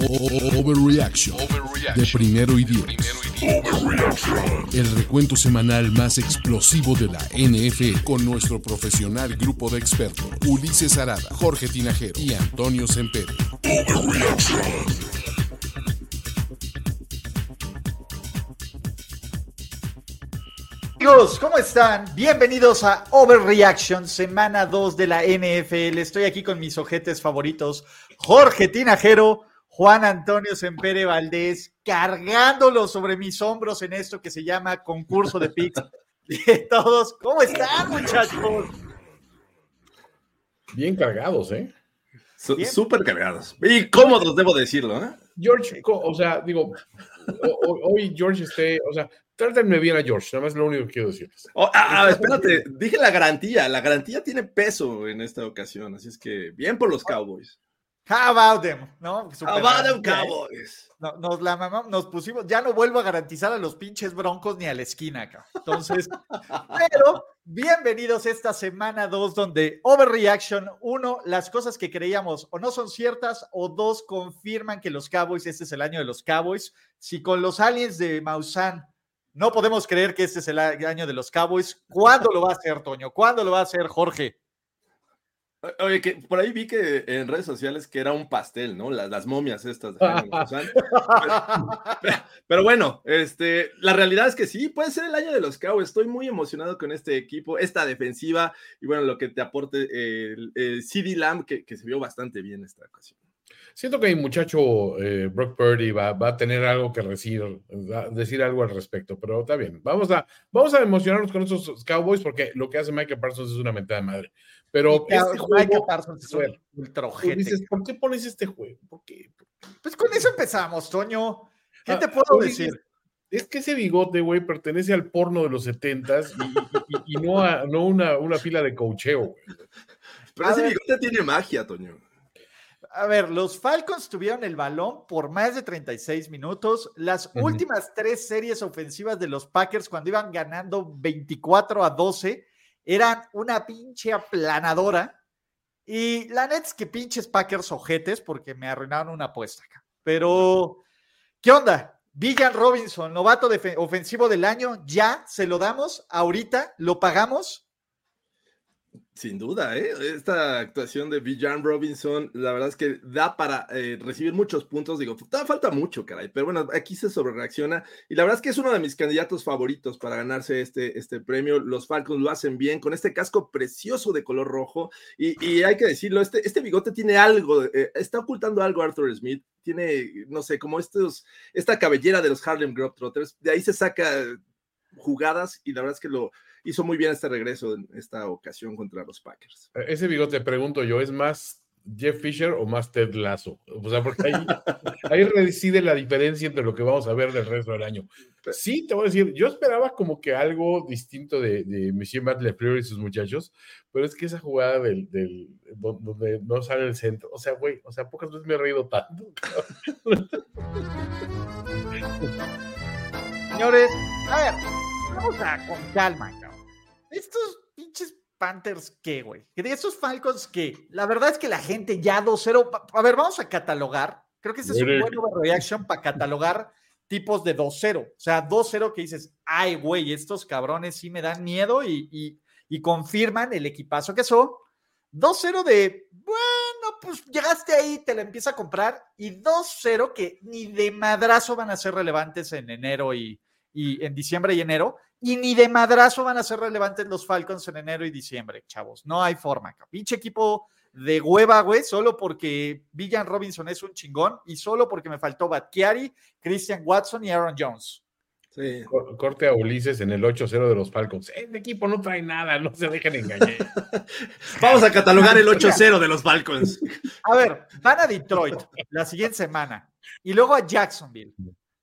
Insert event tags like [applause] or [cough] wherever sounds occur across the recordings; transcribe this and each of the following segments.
Overreaction de primero y diez. El recuento semanal más explosivo de la NFL con nuestro profesional grupo de expertos Ulises Arada, Jorge Tinajero y Antonio Sempere. Amigos, ¿cómo están? Bienvenidos a Overreaction, semana 2 de la NFL. Estoy aquí con mis ojetes favoritos, Jorge Tinajero, Juan Antonio Sempere Valdés, cargándolo sobre mis hombros en esto que se llama concurso de picks. [laughs] De todos, ¿cómo están, muchachos? Bien cargados, ¿eh? Súper cargados. Y cómodos, debo decirlo, ¿eh? George, o sea, digo, hoy George esté, o sea, trátenme bien a George, nada más lo único que quiero decirles. Oh, ah, ah, espérate, dije la garantía. La garantía tiene peso en esta ocasión, así es que bien por los Cowboys. How about them? ¿No? Super How about them. Cowboys? No, nos la mamamos, nos pusimos, ya no vuelvo a garantizar a los pinches broncos ni a la esquina, cabrón. Entonces, [laughs] pero bienvenidos a esta semana 2 donde Overreaction, uno, las cosas que creíamos o no son ciertas o dos, confirman que los Cowboys, este es el año de los Cowboys. Si con los aliens de Maussan no podemos creer que este es el año de los Cowboys, ¿cuándo lo va a hacer, Toño? ¿Cuándo lo va a hacer, Jorge? Oye, que por ahí vi que en redes sociales que era un pastel, ¿no? Las, las momias estas. de Jaime [laughs] Maussan. pero, [laughs] pero bueno, este, la realidad es que sí, puede ser el año de los Cowboys. Estoy muy emocionado con este equipo, esta defensiva y bueno, lo que te aporte eh, el, el CD Lamb, que, que se vio bastante bien esta ocasión. Siento que mi muchacho eh, Brock Purdy va, va a tener algo que decir, decir algo al respecto, pero está bien. Vamos a, vamos a emocionarnos con estos Cowboys porque lo que hace Michael Parsons es una mentada de madre. Pero este juego, Parsons es a ver, un ultra ojete. dices, ¿por qué pones este juego? ¿Por qué? Pues con eso empezamos, Toño. ¿Qué Ah, te puedo decir? dices, Es que ese bigote, güey, pertenece al porno de los setentas y, y- y no a no una, una fila de cocheo, güey. Pero A ese ver. bigote tiene magia, Toño. A ver, los Falcons tuvieron el balón por más de 36 minutos. Las Ujú. últimas tres series ofensivas de los Packers, cuando iban ganando 24 a 12, eran una pinche aplanadora. Y la neta es que pinches Packers ojetes, porque me arruinaron una apuesta acá. Pero, ¿qué onda? Villan Robinson, novato ofensivo del año, ya se lo damos, ahorita lo pagamos. Sin duda, ¿eh? esta actuación de Villan Robinson, la verdad es que da para eh, recibir muchos puntos. Digo, todavía falta mucho, caray, pero bueno, aquí se sobrereacciona. Y la verdad es que es uno de mis candidatos favoritos para ganarse este, este premio. Los Falcons lo hacen bien con este casco precioso de color rojo. Y, y hay que decirlo, este, este bigote tiene algo, eh, está ocultando algo Arthur Smith. Tiene, no sé, como estos, esta cabellera de los Harlem Globetrotters. De ahí se saca jugadas y la verdad es que lo hizo muy bien este regreso en esta ocasión contra los Packers. Ese bigote, pregunto yo, ¿es más Jeff Fisher o más Ted Lasso? O sea, porque ahí, [laughs] ahí reside la diferencia entre lo que vamos a ver del resto del año. Sí, te voy a decir, yo esperaba como que algo distinto de, de Monsieur Matt Lefleur y sus muchachos, pero es que esa jugada del, del do- donde no sale el centro, o sea, güey, o sea, pocas veces me he reído tanto. [laughs] Señores, a ver, vamos a con calma. Estos pinches Panthers, ¿qué, güey? Que de estos Falcons, ¿qué? La verdad es que la gente ya 2-0. pa- A ver, vamos a catalogar. Creo que este es un buen overreaction para catalogar tipos de 2-0. O sea, 2-0 que dices, ay, güey, estos cabrones sí me dan miedo y, y- y confirman el equipazo que son. 2-0 de, bueno, pues llegaste ahí, te la empieza a comprar. Y 2-0 que ni de madrazo van a ser relevantes en enero y, y en diciembre y enero. Y ni de madrazo van a ser relevantes los Falcons en enero y diciembre, chavos. No hay forma. cabrón. Pinche equipo de hueva, güey, solo porque Villan Robinson es un chingón y solo porque me faltó Batkiari, Christian Watson y Aaron Jones. Sí. Corte a Ulises en el 8-0 de los Falcons. El equipo no trae nada, no se dejen engañar. [laughs] Vamos a catalogar el 8-0 de los Falcons. A ver, van a Detroit la siguiente semana y luego a Jacksonville.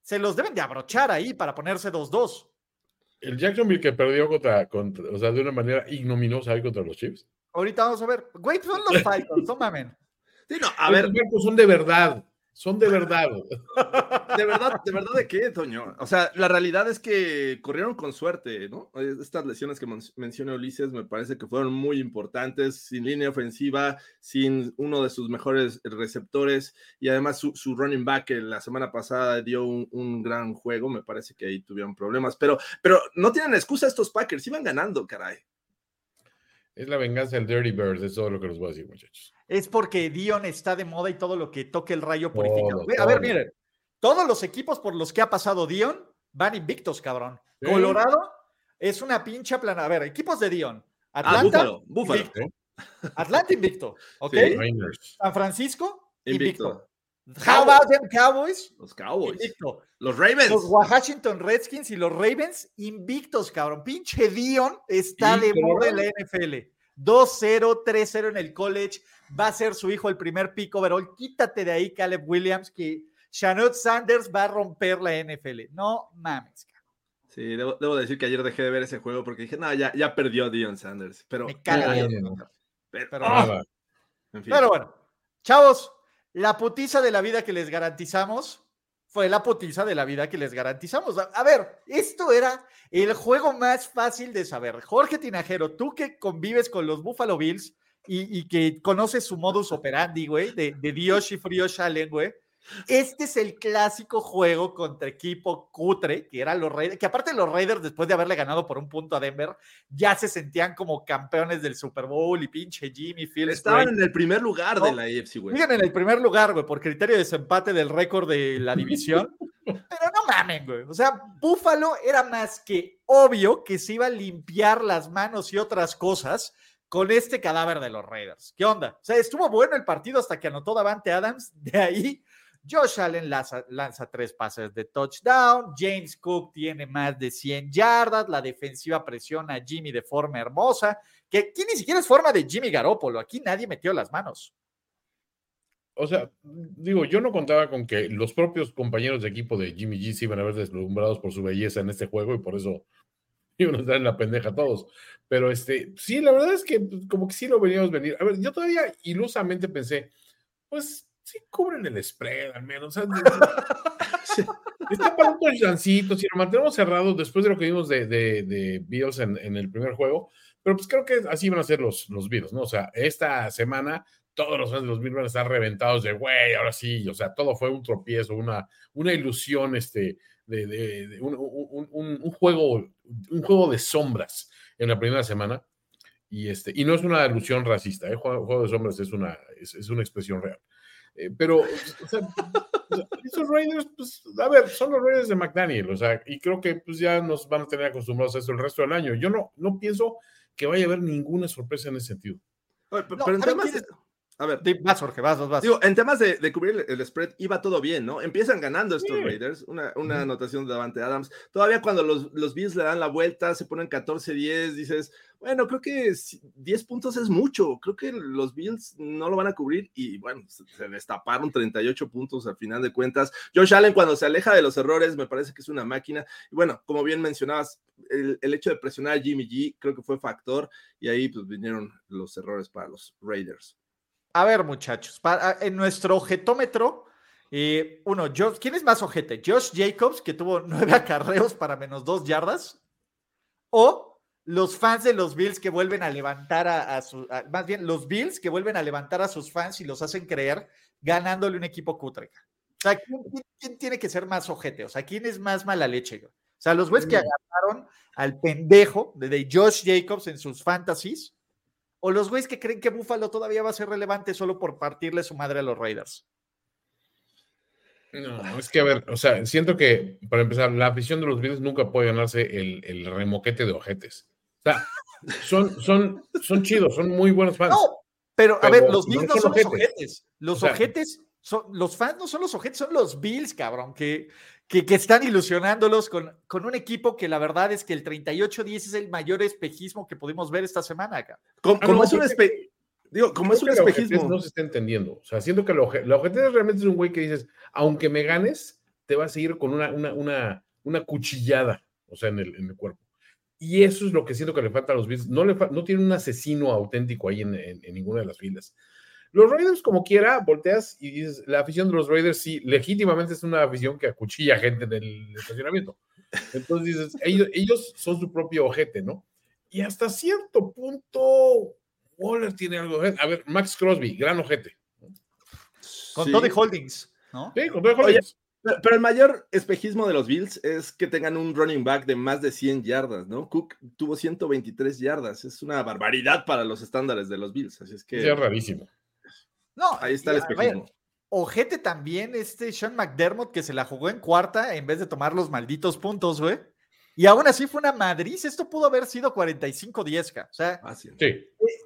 Se los deben de abrochar ahí para ponerse 2-2. El Jacksonville que perdió contra, contra- o sea, de una manera ignominiosa ahí contra los Chiefs. Ahorita vamos a ver. Güey, son los Falcons, no mamen. Sí, no, a ver, Los Falcons son de verdad, son de verdad. [laughs] de verdad, de verdad de qué, Toño. O sea, la realidad es que corrieron con suerte, ¿no? Estas lesiones que men- menciona Ulises me parece que fueron muy importantes, sin línea ofensiva, sin uno de sus mejores receptores y además su, su running back que la semana pasada dio un, un gran juego, me parece que ahí tuvieron problemas, pero, pero no tienen excusa estos Packers, iban ganando, caray. Es la venganza del Dirty Birds, es todo lo que les voy a decir, muchachos. Es porque Dion está de moda y todo lo que toque el rayo purifica. Todo, a ver, todo. miren. Todos los equipos por los que ha pasado Dion van invictos, cabrón. Sí. Colorado es una pincha plana. A ver, equipos de Dion. Ah, Atlanta, Búfalo, Búfalo. invicto. Atlanta invicto, ¿ok? Sí. San Francisco, invicto. Invicto. How about them Cowboys? Los Cowboys. Invicto. Los Ravens. Los Washington Redskins y los Ravens invictos, cabrón. Pinche Dion está Y de moda en la NFL. 2-0, 3-0 en el college. Va a ser su hijo el primer pick overall. Quítate de ahí, Caleb Williams, que Shannon Sanders va a romper la NFL. No mames, cabrón. Sí, debo, debo decir que ayer dejé de ver ese juego porque dije, no, ya, ya perdió Dion Sanders. Pero, Me caga Dion. pero- Pero- ah, Nada. en fin. Pero bueno, chavos, la putiza de la vida que les garantizamos fue la putiza de la vida que les garantizamos. A, ver, esto era el juego más fácil de saber. Jorge Tinajero, tú que convives con los Buffalo Bills y, y que conoces su modus operandi, güey, de, de Dios y Frío Shalen, güey. Este es el clásico juego contra equipo cutre, que eran los Raiders, que aparte los Raiders, después de haberle ganado por un punto a Denver, ya se sentían como campeones del Super Bowl y pinche Jimmy Fields. Estaban en el primer lugar de la AFC, güey. Siguen en el primer lugar, güey, por criterio de desempate del récord de la división. Pero no mamen, güey. O sea, Búfalo era más que obvio que se iba a limpiar las manos y otras cosas con este cadáver de los Raiders. ¿Qué onda? O sea, estuvo bueno el partido hasta que anotó Davante Adams. De ahí, Josh Allen lanza, tres pases de touchdown. James Cook tiene más de 100 yardas. La defensiva presiona a Jimmy de forma hermosa. Que aquí ni siquiera es forma de Jimmy Garoppolo. Aquí nadie metió las manos. O sea, digo, yo no contaba con que los propios compañeros de equipo de Jimmy G se iban a ver deslumbrados por su belleza en este juego y por eso [laughs] a estar en la pendeja todos. Pero este, sí, la verdad es que pues, como que sí lo veníamos venir. A ver, yo todavía ilusamente pensé, pues sí cubren el spread al menos. O [laughs] sea, está para un touchdownцito, si lo mantenemos cerrado después de lo que vimos de, de, de Bills en, en el primer juego, pero pues creo que así van a ser los, los Bills, ¿no? O sea, esta semana todos los fans de los Bills van a estar reventados de, güey, ahora sí, o sea, todo fue un tropiezo, una, una ilusión, este, de, de- un, un- un- un juego, un juego de sombras en la primera semana. Y, este, y no es una ilusión racista, ¿eh? juego, juego de sombras es una, es, es una expresión real. Eh, pero, o sea, estos Raiders, pues, a ver, son los Raiders de McDaniel, o sea, y creo que pues ya nos van a tener acostumbrados a esto el resto del año. Yo no, no pienso que vaya a haber ninguna sorpresa en ese sentido. Pero, No, pero en a ver, temas. ¿quieres- A ver, Vas, Jorge, vas, vas, vas. Digo, en temas de, de cubrir el, spread iba todo bien, ¿no? Empiezan ganando estos Sí. Raiders, una, anotación de Davante Adams. Todavía cuando los, los Bills le dan la vuelta, se ponen 14-10, dices, bueno, creo que si- 10 puntos es mucho, creo que los Bills no lo van a cubrir y bueno, se, se destaparon 38 puntos al final de cuentas. Josh Allen cuando se aleja de los errores me parece que es una máquina. Y bueno, como bien mencionabas, el, el hecho de presionar a Jimmy G creo que fue factor y ahí pues vinieron los errores para los Raiders. A ver, muchachos, para, en nuestro ojetómetro, eh, uno, Josh- ¿quién es más ojete? ¿Josh Jacobs, que tuvo [laughs] nueve acarreos para menos dos yardas? ¿O los fans de los Bills que vuelven a levantar a, a su, a- más bien, los Bills que vuelven a levantar a sus fans y los hacen creer ganándole un equipo cutre? O sea, ¿quién, tiene que ser más ojete? O sea, ¿quién es más mala leche? O sea, los güeyes que agarraron al pendejo de, de Josh Jacobs en sus fantasies, o los güeyes que creen que Buffalo todavía va a ser relevante solo por partirle su madre a los Raiders. No, es que a ver, o sea, siento que para empezar, la afición de los Bills nunca puede ganarse el, el remoquete de ojetes. O sea, son, son, son chidos, son muy buenos fans. No, pero a ver, los Bills no son son los ojetes. ojetes. Los O sea, ojetes son, los fans no son los ojetes, son los Bills, cabrón, que, que, que están ilusionándolos con, con, un equipo que la verdad es que el 38-10 es el mayor espejismo que pudimos ver esta semana acá. Como, como es un espe Digo, como es un espejismo. No se está entendiendo. O sea, siento que la ojete realmente es un güey que dices, aunque me ganes, te va a seguir con una, una, una, una cuchillada, o sea, en el, en el, cuerpo. Y eso es lo que siento que le falta a los Bills. No, le no tiene un asesino auténtico ahí en, en, en ninguna de las filas. Los Raiders, como quiera, volteas y dices, la afición de los Raiders sí, legítimamente es una afición que acuchilla gente en el estacionamiento. Entonces dices, [laughs] ellos, ellos son su propio ojete, ¿no? Y hasta cierto punto, Waller tiene algo. A ver, Max Crosby, gran ojete. Con sí. Toddy Holdings, ¿no? Sí, con Toddy Holdings. Oye, pero el mayor espejismo de los Bills es que tengan un running back de más de 100 yardas, ¿no? Cook tuvo 123 yardas. Es una barbaridad para los estándares de los Bills. Así es que. Sí, es rarísimo. No, ahí está el espejismo. Ojete también este Sean McDermott que se la jugó en cuarta en vez de tomar los malditos puntos, güey. Y aún así fue una madriz. Esto pudo haber sido 45-10, o sea, ah, sí.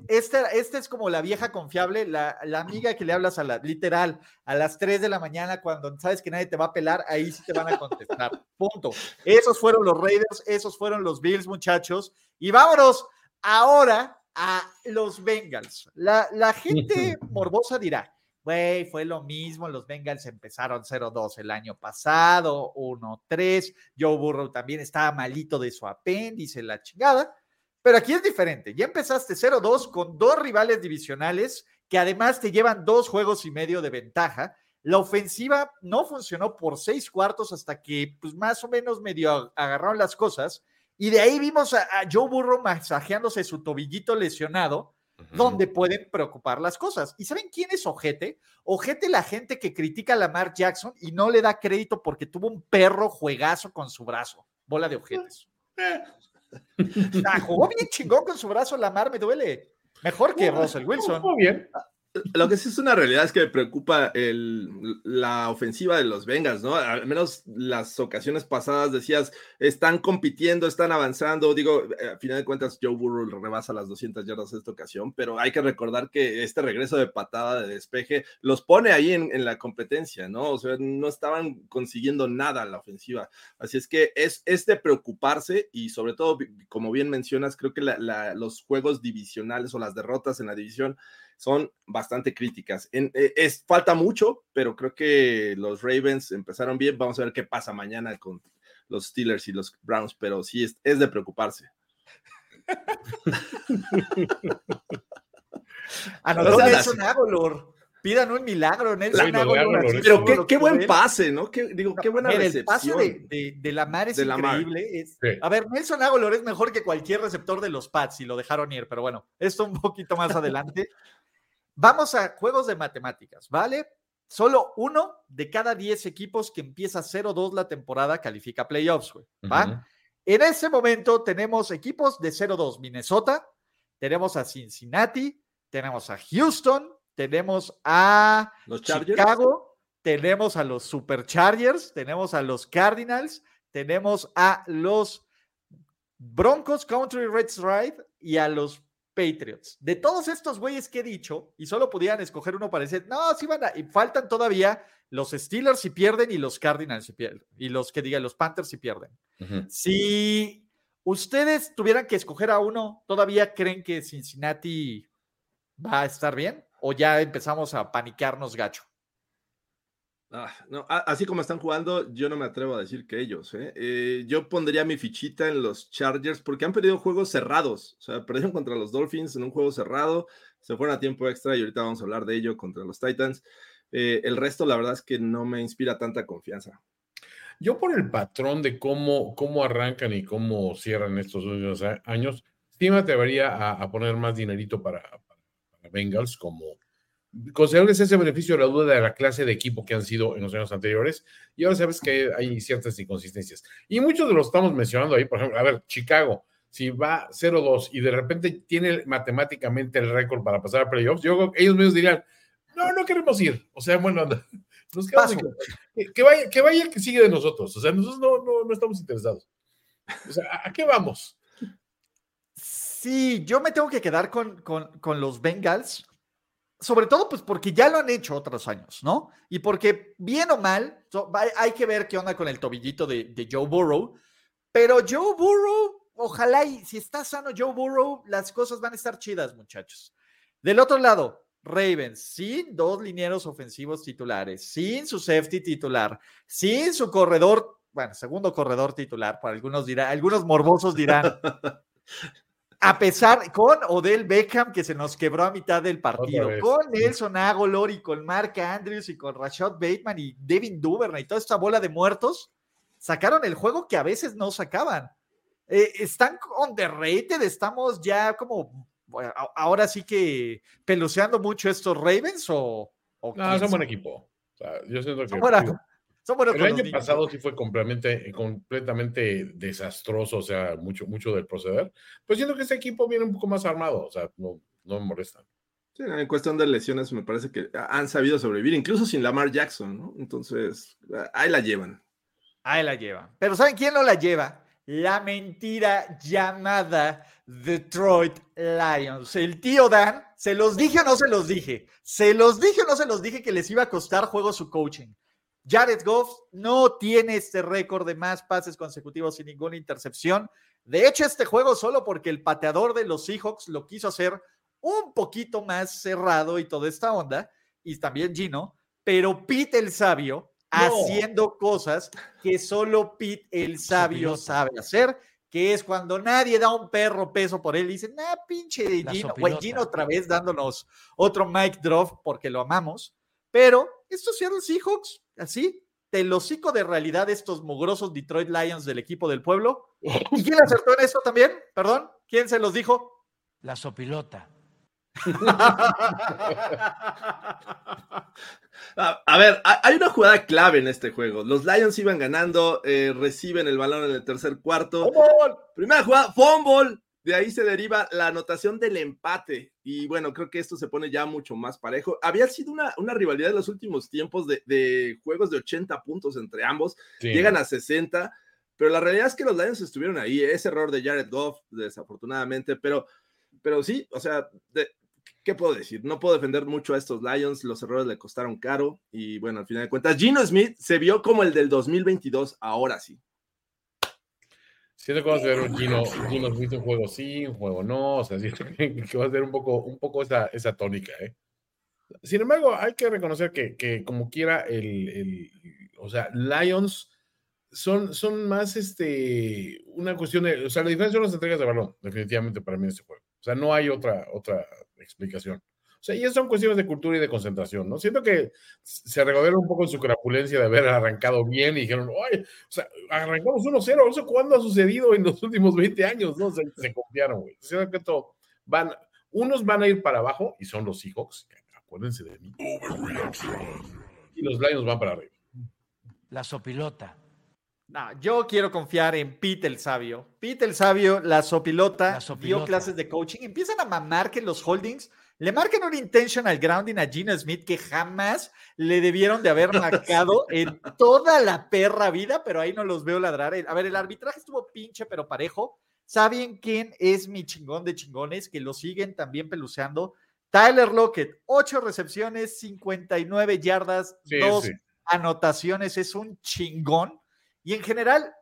esta, esta es como la vieja confiable, la, la, amiga que le hablas a la, literal, a las 3 de la mañana cuando sabes que nadie te va a pelar, ahí sí te van a contestar. [laughs] Punto. Esos fueron los Raiders, esos fueron los Bills, muchachos. Y vámonos ahora a los Bengals. La, la gente [laughs] morbosa dirá, güey, fue lo mismo, los Bengals empezaron 0-2 el año pasado, 1-3, Joe Burrow también estaba malito de su apéndice, la chingada, pero aquí es diferente, ya empezaste 0-2 con dos rivales divisionales que además te llevan dos juegos y medio de ventaja. La ofensiva no funcionó por seis cuartos hasta que, pues más o menos medio agarraron las cosas. Y de ahí vimos a, a Joe Burrow masajeándose su tobillito lesionado, uh -huh. donde pueden preocupar las cosas. ¿Y saben quién es Ojete? Ojete la gente que critica a Lamar Jackson y no le da crédito porque tuvo un perro juegazo con su brazo. Bola de ojetes. o sea, jugó bien chingón con su brazo Lamar, me duele. Mejor que Russell Wilson. Muy bien. Lo que sí es una realidad es que me preocupa la ofensiva de los Bengals, ¿no? Al menos las ocasiones pasadas decías, están compitiendo, están avanzando. Digo, a final de cuentas, Joe Burrow rebasa las 200 yardas esta ocasión, pero hay que recordar que este regreso de patada de despeje los pone ahí en, la competencia, ¿no? O sea, no estaban consiguiendo nada en la ofensiva. Así es que es, es preocuparse y sobre todo, como bien mencionas, creo que los juegos divisionales o las derrotas en la división son bastante críticas. En, eh, es, falta mucho, pero creo que los Ravens empezaron bien. Vamos a ver qué pasa mañana con los Steelers y los Browns, pero sí es, es de preocuparse. [laughs] Anotó o sea, Nelson Agolor. Pidan un milagro, Nelson la, Agolor. Pero qué, qué buen pase, ¿no? Qué, digo, qué buena Mira, recepción. El pase de, de, de Lamar es de increíble. Lamar. Es, sí. A ver, Nelson Agolor es mejor que cualquier receptor de los Pats y lo dejaron ir, pero bueno, esto un poquito más adelante. Vamos a juegos de matemáticas, ¿vale? Solo uno de cada 10 equipos que empieza 0-2 la temporada califica playoffs, güey, ¿va? Uh -huh. En ese momento tenemos equipos de 0-2, Minnesota, tenemos a Cincinnati, tenemos a Houston, tenemos a los Chicago, tenemos a los Superchargers, tenemos a los Cardinals, tenemos a los Broncos Country Reds Ride y a los Patriots. De todos estos güeyes que he dicho, y solo pudieran escoger uno para decir, no, sí van a, y faltan todavía los Steelers si pierden y los Cardinals si pierden, y los que digan los Panthers si pierden. Uh -huh. Si ustedes tuvieran que escoger a uno, ¿todavía creen que Cincinnati va a estar bien? ¿O ya empezamos a panicarnos gacho? Ah, no, así como están jugando, yo no me atrevo a decir que ellos. ¿eh? Eh, yo pondría mi fichita en los Chargers porque han perdido juegos cerrados. O sea, perdieron contra los Dolphins en un juego cerrado, se fueron a tiempo extra y ahorita vamos a hablar de ello contra los Titans. Eh, el resto, la verdad es que no me inspira tanta confianza. Yo por el patrón de cómo, cómo arrancan y cómo cierran estos últimos años, sí me atrevería a, poner más dinerito para, para Bengals como considerarles ese beneficio de la duda de la clase de equipo que han sido en los años anteriores, y ahora sabes que hay ciertas inconsistencias. Y muchos de los estamos mencionando ahí, por ejemplo, a ver, Chicago, si va 0-2 y de repente tiene matemáticamente el récord para pasar a playoffs, yo creo que ellos mismos dirían, no, no queremos ir. O sea, bueno, [laughs] nos quedamos que, que, vaya, que vaya que sigue de nosotros. O sea, nosotros no, no, no estamos interesados. O sea, ¿a, a qué vamos? Sí, yo me tengo que quedar con, con, con los Bengals sobre todo pues porque ya lo han hecho otros años, ¿no? Y porque bien o mal, hay que ver qué onda con el tobillito de, de Joe Burrow, pero Joe Burrow, ojalá y si está sano Joe Burrow, las cosas van a estar chidas, muchachos. Del otro lado, Ravens, sin dos linieros ofensivos titulares, sin su safety titular, sin su corredor, bueno, segundo corredor titular, para algunos dirán, algunos morbosos dirán, [laughs] a pesar, con Odell Beckham, que se nos quebró a mitad del partido, con Nelson Agolor y con Mark Andrews y con Rashad Bateman y Devin Duvernay y toda esta bola de muertos, sacaron el juego que a veces no sacaban. Eh, están underrated, estamos ya como, bueno, ahora sí que peluceando mucho estos Ravens o... o No, son buen equipo. O sea, yo siento que. Son buenos El año niños. pasado sí fue completamente, completamente desastroso, o sea, mucho, mucho del proceder. Pues siento que este equipo viene un poco más armado, o sea, no, no me molestan. Sí, en cuestión de lesiones, me parece que han sabido sobrevivir, incluso sin Lamar Jackson, ¿no? Entonces, ahí la llevan. Ahí la lleva. Pero ¿saben quién no la lleva? La mentira llamada Detroit Lions. El tío Dan, ¿se los dije o no se los dije? ¿Se los dije o no se los dije que les iba a costar juego su coaching? Jared Goff no tiene este récord de más pases consecutivos sin ninguna intercepción. De hecho, este juego solo porque el pateador de los Seahawks lo quiso hacer un poquito más cerrado y toda esta onda, y también Gino, pero Pete el sabio haciendo cosas que solo Pete el sabio sabe hacer, que es cuando nadie da un perro peso por él, dice, nah, pinche La Gino, sopilota. Gino otra vez dándonos otro mic drop porque lo amamos, pero estos Seattle Seahawks, así, del hocico de realidad estos mugrosos Detroit Lions del equipo del pueblo. [laughs] ¿Y quién acertó en esto también? Perdón, ¿quién se los dijo? La sopilota. [laughs] A, a ver, ha- hay una jugada clave en este juego. Los Lions iban ganando, eh, reciben el balón en el tercer cuarto. Primera jugada, fumble. De ahí se deriva la anotación del empate. Y bueno, creo que esto se pone ya mucho más parejo. Había sido una, una rivalidad en los últimos tiempos de, de juegos de 80 puntos entre ambos. Sí. Llegan a 60. Pero la realidad es que los Lions estuvieron ahí. Ese error de Jared Goff, desafortunadamente. Pero, pero sí, o sea, de- ¿qué puedo decir? No puedo defender mucho a estos Lions. Los errores le costaron caro. Y bueno, al final de cuentas, Gino Smith se vio como el del 2022. Ahora sí. Siento que va a ser un Gino, Gino Smith, un juego sí, un juego no, o sea, [laughs] siento que, que va a ser un poco, un poco esa, esa tónica, ¿eh? Sin embargo, hay que reconocer que, que como quiera, el, el- o sea, Lions son, son más este, una cuestión de, o sea, la diferencia son las entregas de balón, definitivamente para mí en este juego. O sea, no hay otra, otra explicación. O sea, y eso son cuestiones de cultura y de concentración, ¿no? Siento que se regodearon un poco en su crapulencia de haber arrancado bien y dijeron, oye, o sea, arrancamos 1-0, ¿eso cuándo ha sucedido en los últimos 20 años? No, se, se confiaron, güey. Siento que todo van, unos van a ir para abajo y son los Seahawks, acuérdense de mí. Y los Lions van para arriba. La sopilota. No, yo quiero confiar en Pete el sabio. Pete el sabio, la sopilota, La sopilota. dio clases de coaching. Empiezan a mamar que los holdings le marcan un intentional grounding a Gino Smith que jamás le debieron de haber marcado [laughs] en toda la perra vida, pero ahí no los veo ladrar. A ver, el arbitraje estuvo pinche, pero parejo. ¿Saben quién es mi chingón de chingones? Que lo siguen también peluceando. Tyler Lockett, ocho recepciones, 59 yardas, Sí, dos sí. anotaciones, es un chingón. Y en general,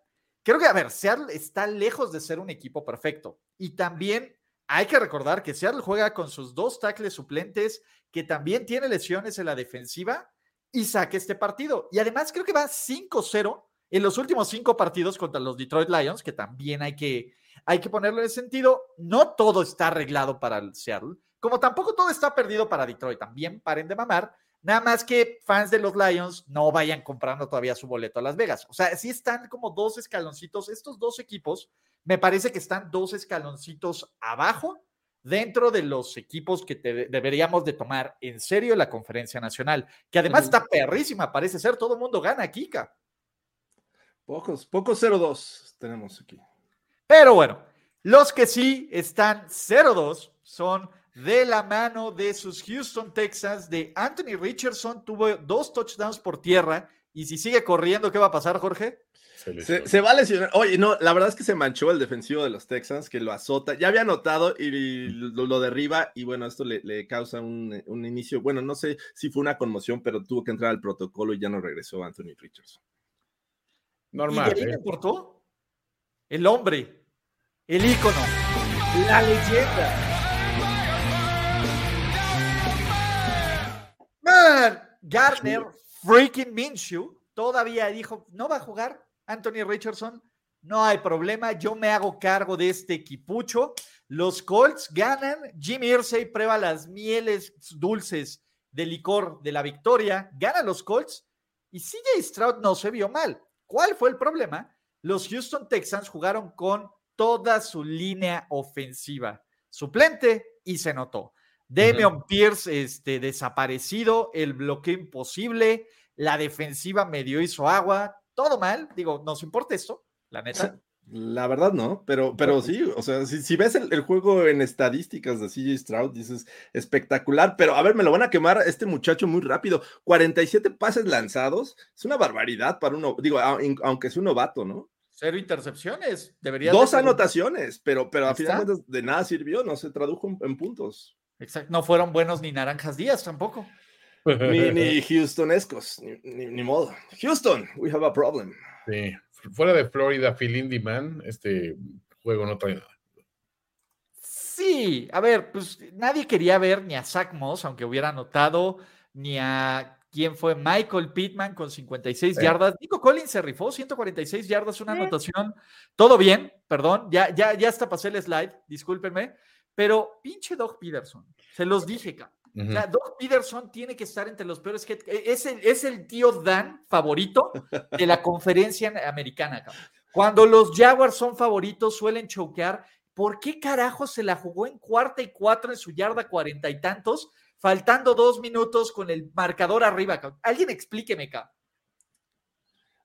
creo que, a ver, Seattle está lejos de ser un equipo perfecto. Y también hay que recordar que Seattle juega con sus dos tackles suplentes, que también tiene lesiones en la defensiva y saque este partido. Y además creo que va 5-0 en los últimos cinco partidos contra los Detroit Lions, que también hay que, hay que ponerlo en sentido. No todo está arreglado para el Seattle, como tampoco todo está perdido para Detroit. También paren de mamar. Nada más que fans de los Lions no vayan comprando todavía su boleto a Las Vegas. O sea, sí están como dos escaloncitos. Estos dos equipos me parece que están dos escaloncitos abajo dentro de los equipos que te- deberíamos de tomar en serio la conferencia nacional, que además está perrísima, parece ser, todo el mundo gana, Kika. Pocos, pocos 0-2 tenemos aquí. Pero bueno, los que sí están 0-2 son de la mano de sus Houston Texans, de Anthony Richardson, tuvo dos touchdowns por tierra, y si sigue corriendo, ¿qué va a pasar, Jorge? Se Se, lesionó. se va a lesionar. Oye, no, la verdad es que se manchó el defensivo de los Texans, que lo azota. Ya había anotado y lo, lo derriba, y bueno, esto le, le causa un, un inicio. Bueno, no sé si fue una conmoción, pero tuvo que entrar al protocolo y ya no regresó Anthony Richardson. Normal. ¿Y de ahí ¿eh? importó? El hombre, el ícono, la leyenda. Gardner freaking Minshew todavía dijo, no va a jugar Anthony Richardson, no hay problema, yo me hago cargo de este equipucho. Los Colts ganan, Jimmy Irsay prueba las mieles dulces de licor de la victoria, ganan los Colts y CJ Stroud no se vio mal. ¿Cuál fue el problema? Los Houston Texans jugaron con toda su línea ofensiva suplente y se notó. Damian Pierce este, desaparecido, el bloqueo imposible, la defensiva medio hizo agua, todo mal. Digo, ¿nos importa esto? La neta. La verdad no, pero, pero sí, o sea, si, si ves el, el juego en estadísticas de CJ Stroud, dices espectacular, pero a ver, me lo van a quemar este muchacho muy rápido. 47 pases lanzados, es una barbaridad para uno, digo, aunque es un novato, ¿no? Cero intercepciones. Debería Dos de- anotaciones, pero, pero a final de nada sirvió, no se tradujo en, en puntos. Exacto. No fueron buenos ni naranjas días tampoco. Ni, ni [laughs] Houstonescos, ni, ni, ni modo. Houston, we have a problem. Sí. Fuera de Florida, Phil Indy Man, este juego no trae nada. Sí, a ver, pues nadie quería ver ni a Zach Moss, aunque hubiera anotado, ni a quién fue Michael Pittman con 56 Sí. yardas. Nico Collins se rifó, 146 yardas, una anotación. Todo bien, perdón, ya, ya, ya hasta pasé el slide, discúlpenme, pero pinche Doug Peterson, se los dije, cabrón. O sea, Doug Peterson tiene que estar entre los peores. head- Es el, es el tío Dan favorito de la conferencia americana. cabrón. Cuando los Jaguars son favoritos, suelen choquear. ¿Por qué carajo se la jugó en cuarta y cuatro en su yarda cuarenta y tantos, faltando dos minutos con el marcador arriba? cabrón? Alguien explíqueme, cabrón.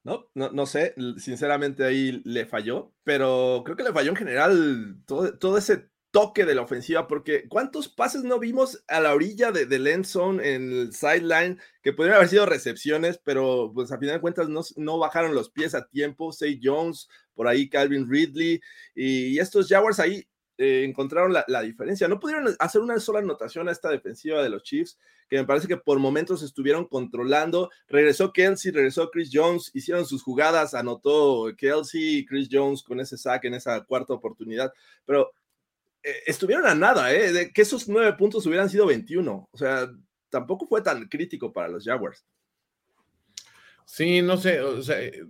No, no, no sé, sinceramente ahí le falló, pero creo que le falló en general todo, todo ese toque de la ofensiva, porque ¿cuántos pases no vimos a la orilla de, del end zone en el sideline que podrían haber sido recepciones, pero pues a final de cuentas no, no bajaron los pies a tiempo? Say Jones, por ahí Calvin Ridley, y, estos Jaguars ahí eh, encontraron la, la diferencia. No pudieron hacer una sola anotación a esta defensiva de los Chiefs, que me parece que por momentos estuvieron controlando. Regresó Kelsey, regresó Chris Jones, hicieron sus jugadas, anotó Kelsey y Chris Jones con ese saque en esa cuarta oportunidad, pero estuvieron a nada, ¿eh? De que esos nueve puntos hubieran sido 21. O sea, tampoco fue tan crítico para los Jaguars. Sí, no sé, o sea, eh,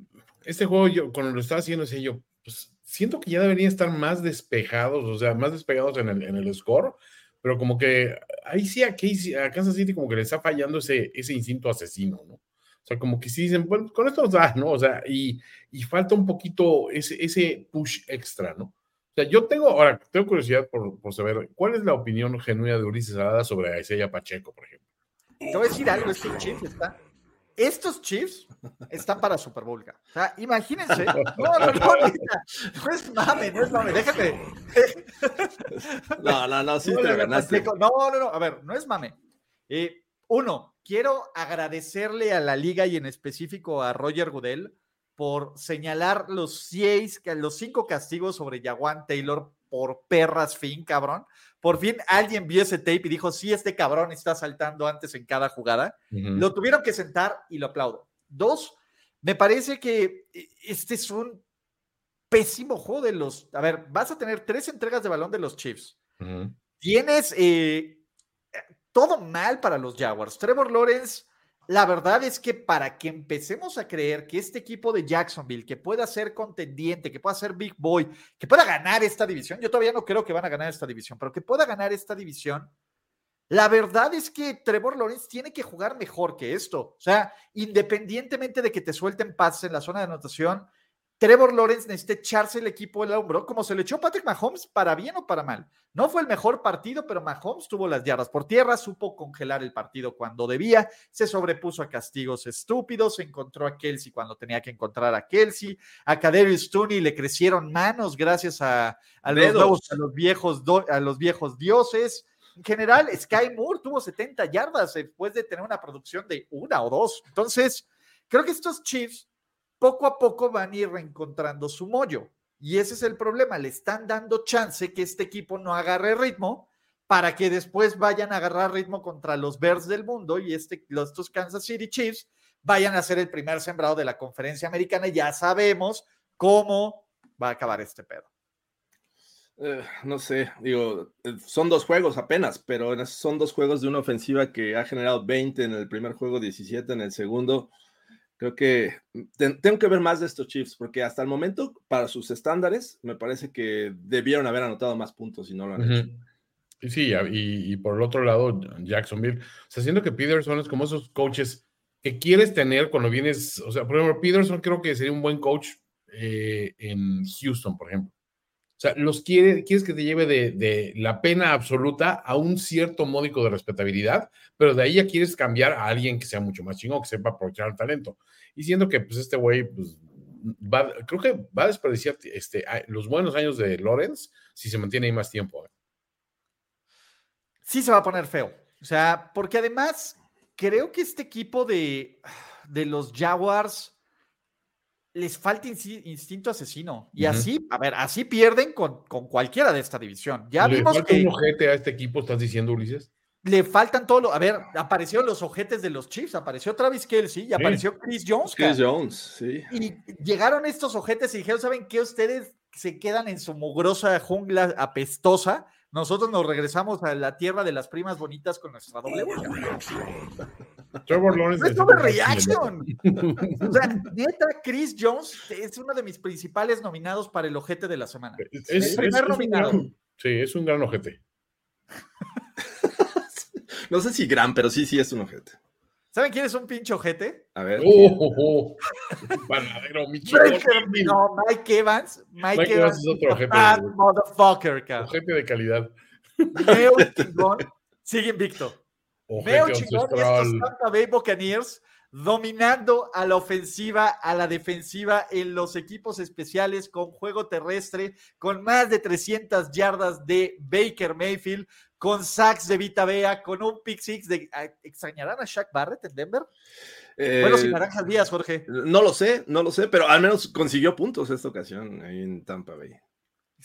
este juego yo cuando lo estaba haciendo, decía yo, pues siento que ya deberían estar más despejados, o sea, más despegados en el, en el score, pero como que ahí sí a, Casey- a Kansas City como que le está fallando ese, ese instinto asesino, ¿no? O sea, como que sí dicen, bueno, con esto nos da, ¿no? O sea, y, y falta un poquito ese, ese push extra, ¿no? O sea, yo tengo, ahora, tengo curiosidad por, por saber, ¿cuál es la opinión genuina de Ulises Arada sobre Isaiah Pacheco, por ejemplo? Te voy a decir algo, estos Chiefs están. Estos Chiefs están para Super Bowl. O sea, imagínense. [laughs] No, no, no, no es mame, no es mame. Déjame. No, no, no, sí No, te ganaste. No, no, no, a ver, no es mame. Eh, uno, quiero agradecerle a la liga y en específico a Roger Goodell por señalar los seis, los cinco castigos sobre Jaguan Taylor por perras fin, cabrón. Por fin alguien vio ese tape y dijo, sí, este cabrón está saltando antes en cada jugada. Ujú. Lo tuvieron que sentar y lo aplaudo. Dos, me parece que eh, este es un pésimo juego de los. A ver, vas a tener tres entregas de balón de los Chiefs. Tienes eh, todo mal para los Jaguars. Trevor Lawrence, la verdad es que para que empecemos a creer que este equipo de Jacksonville, que pueda ser contendiente, que pueda ser Big Boy, que pueda ganar esta división, yo todavía no creo que van a ganar esta división, pero que pueda ganar esta división, la verdad es que Trevor Lawrence tiene que jugar mejor que esto. O sea, independientemente de que te suelten pases en la zona de anotación, Trevor Lawrence necesita echarse el equipo al hombro, como se le echó Patrick Mahomes, para bien o para mal. No fue el mejor partido, pero Mahomes tuvo las yardas por tierra, supo congelar el partido cuando debía, se sobrepuso a castigos estúpidos, encontró a Kelsey cuando tenía que encontrar a Kelsey, a Kadarius Tooney le crecieron manos gracias a, a los, nuevos- a los viejos do- a los viejos dioses. En general, [laughs] Sky Moore tuvo 70 yardas después de tener una producción de una o dos. Entonces, creo que estos Chiefs poco a poco van a ir reencontrando su mollo. Y ese es el problema, le están dando chance que este equipo no agarre ritmo para que después vayan a agarrar ritmo contra los Bears del mundo y este, estos Kansas City Chiefs vayan a ser el primer sembrado de la conferencia americana ya sabemos cómo va a acabar este pedo. Eh, no sé, digo, son dos juegos apenas, pero son dos juegos de una ofensiva que ha generado 20 en el primer juego, 17 en el segundo. Creo que tengo que ver más de estos Chiefs, porque hasta el momento, para sus estándares, me parece que debieron haber anotado más puntos y no lo han hecho. Sí, y, y, por el otro lado, Jacksonville. O sea, siento que Peterson es como esos coaches que quieres tener cuando vienes. O sea, por ejemplo, Peterson creo que sería un buen coach eh, en Houston, por ejemplo. Sea, los quiere, quieres que te lleve de, la pena absoluta a un cierto módico de respetabilidad, pero de ahí ya quieres cambiar a alguien que sea mucho más chingón, que sepa aprovechar el talento. Y siendo que, pues, este güey, pues, va, creo que va a desperdiciar este, los buenos años de Lawrence si se mantiene ahí más tiempo. ¿eh? Sí se va a poner feo. O sea, porque además creo que este equipo de, de los Jaguars les falta instinto asesino. Y así, a ver, así pierden con, con, cualquiera de esta división. Ya ¿Le vimos falta que. un ojete a este equipo, estás diciendo, Ulises? Le faltan todos los. A ver, aparecieron los ojetes de los Chiefs, apareció Travis Kelsey y apareció Chris Jones. Chris Jones, sí. Y llegaron estos ojetes y dijeron: ¿Saben qué? Ustedes se quedan en su mugrosa jungla apestosa. Nosotros nos regresamos a la tierra de las primas bonitas con nuestra doble Trevor Lawrence. Es reaction. o sea, neta, Chris Jones es uno de mis principales nominados para el ojete de la semana. Es, el primer nominado. sí, es un gran ojete. [laughs] no sé si gran, pero sí, sí es un ojete. ¿Saben quién es un pinche ojete? A ver. Oh, oh, oh. Panadero, mi chico. No, Mike Evans. Mike, Mike Evans, es otro ojete. motherfucker, cabrón. Ojete de calidad. Chingón. Sigue invicto. Veo chingón estos Tampa Bay Buccaneers dominando a la ofensiva, a la defensiva en los equipos especiales con juego terrestre, con más de 300 yardas de Baker Mayfield, con sacks de Vita Bea, con un pick six de... ¿Extrañarán a Shaq Barrett en Denver? Eh, bueno, sin naranjas días, Jorge. No lo sé, no lo sé, pero al menos consiguió puntos esta ocasión ahí en Tampa Bay.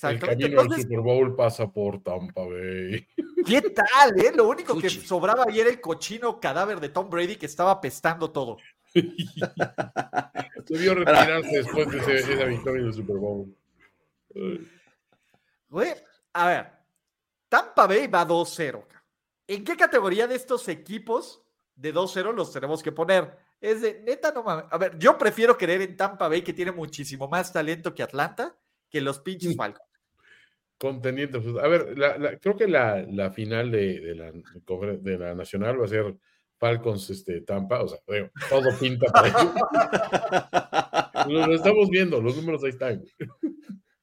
El camino al Super Bowl pasa por Tampa Bay. [laughs] ¿Qué tal, eh? Lo único que sobraba ayer era el cochino cadáver de Tom Brady que estaba pestando todo. [laughs] Debió retirarse después de esa victoria del Super Bowl. Güey, a ver, Tampa Bay va 2-0. ¿En qué categoría de estos equipos de 2-0 los tenemos que poner? Es de, neta, no mames. A ver, yo prefiero creer en Tampa Bay, que tiene muchísimo más talento que Atlanta, que los pinches. Falcons. Contendientes. Pues, a ver, creo que la, final de, la, de la Nacional va a ser Falcons este, Tampa. O sea, todo pinta para [laughs] lo, lo, estamos viendo, los números ahí están.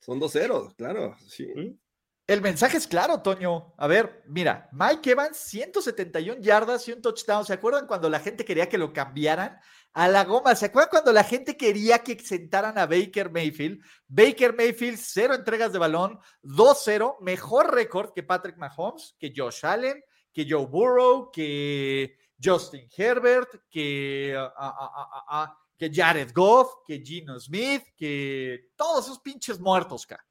Son dos ceros, claro. Sí. El mensaje es claro, Toño. A ver, mira, Mike Evans, 171 yardas y un touchdown. ¿Se acuerdan cuando la gente quería que lo cambiaran? a la goma. ¿Se acuerdan cuando la gente quería que sentaran a Baker Mayfield? Baker Mayfield, cero entregas de balón, 2-0, mejor récord que Patrick Mahomes, que Josh Allen, que Joe Burrow, que Justin Herbert, que, ah, ah, ah, que Jared Goff, que Gino Smith, que todos esos pinches muertos, acá.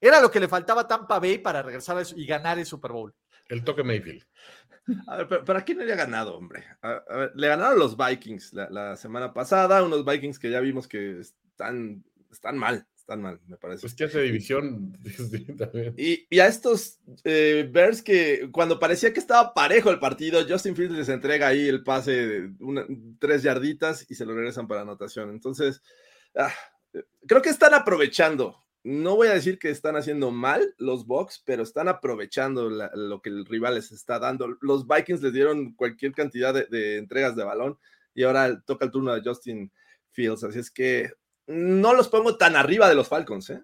Era lo que le faltaba a Tampa Bay para regresar y ganar el Super Bowl. El toque Mayfield. A ver, ¿para quién le había ganado, hombre? le ganaron los Vikings la, semana pasada, unos Vikings que ya vimos que están, están mal, están mal, me parece. Pues que hace división. [laughs] y, a estos eh, Bears que cuando parecía que estaba parejo el partido, Justin Fields les entrega ahí el pase de tres yarditas y se lo regresan para anotación. Entonces, ah, creo que están aprovechando no voy a decir que están haciendo mal los Bucks, pero están aprovechando lo que el rival les está dando. Los Vikings les dieron cualquier cantidad de, entregas de balón y ahora toca el turno de Justin Fields. Así es que no los pongo tan arriba de los Falcons, ¿eh?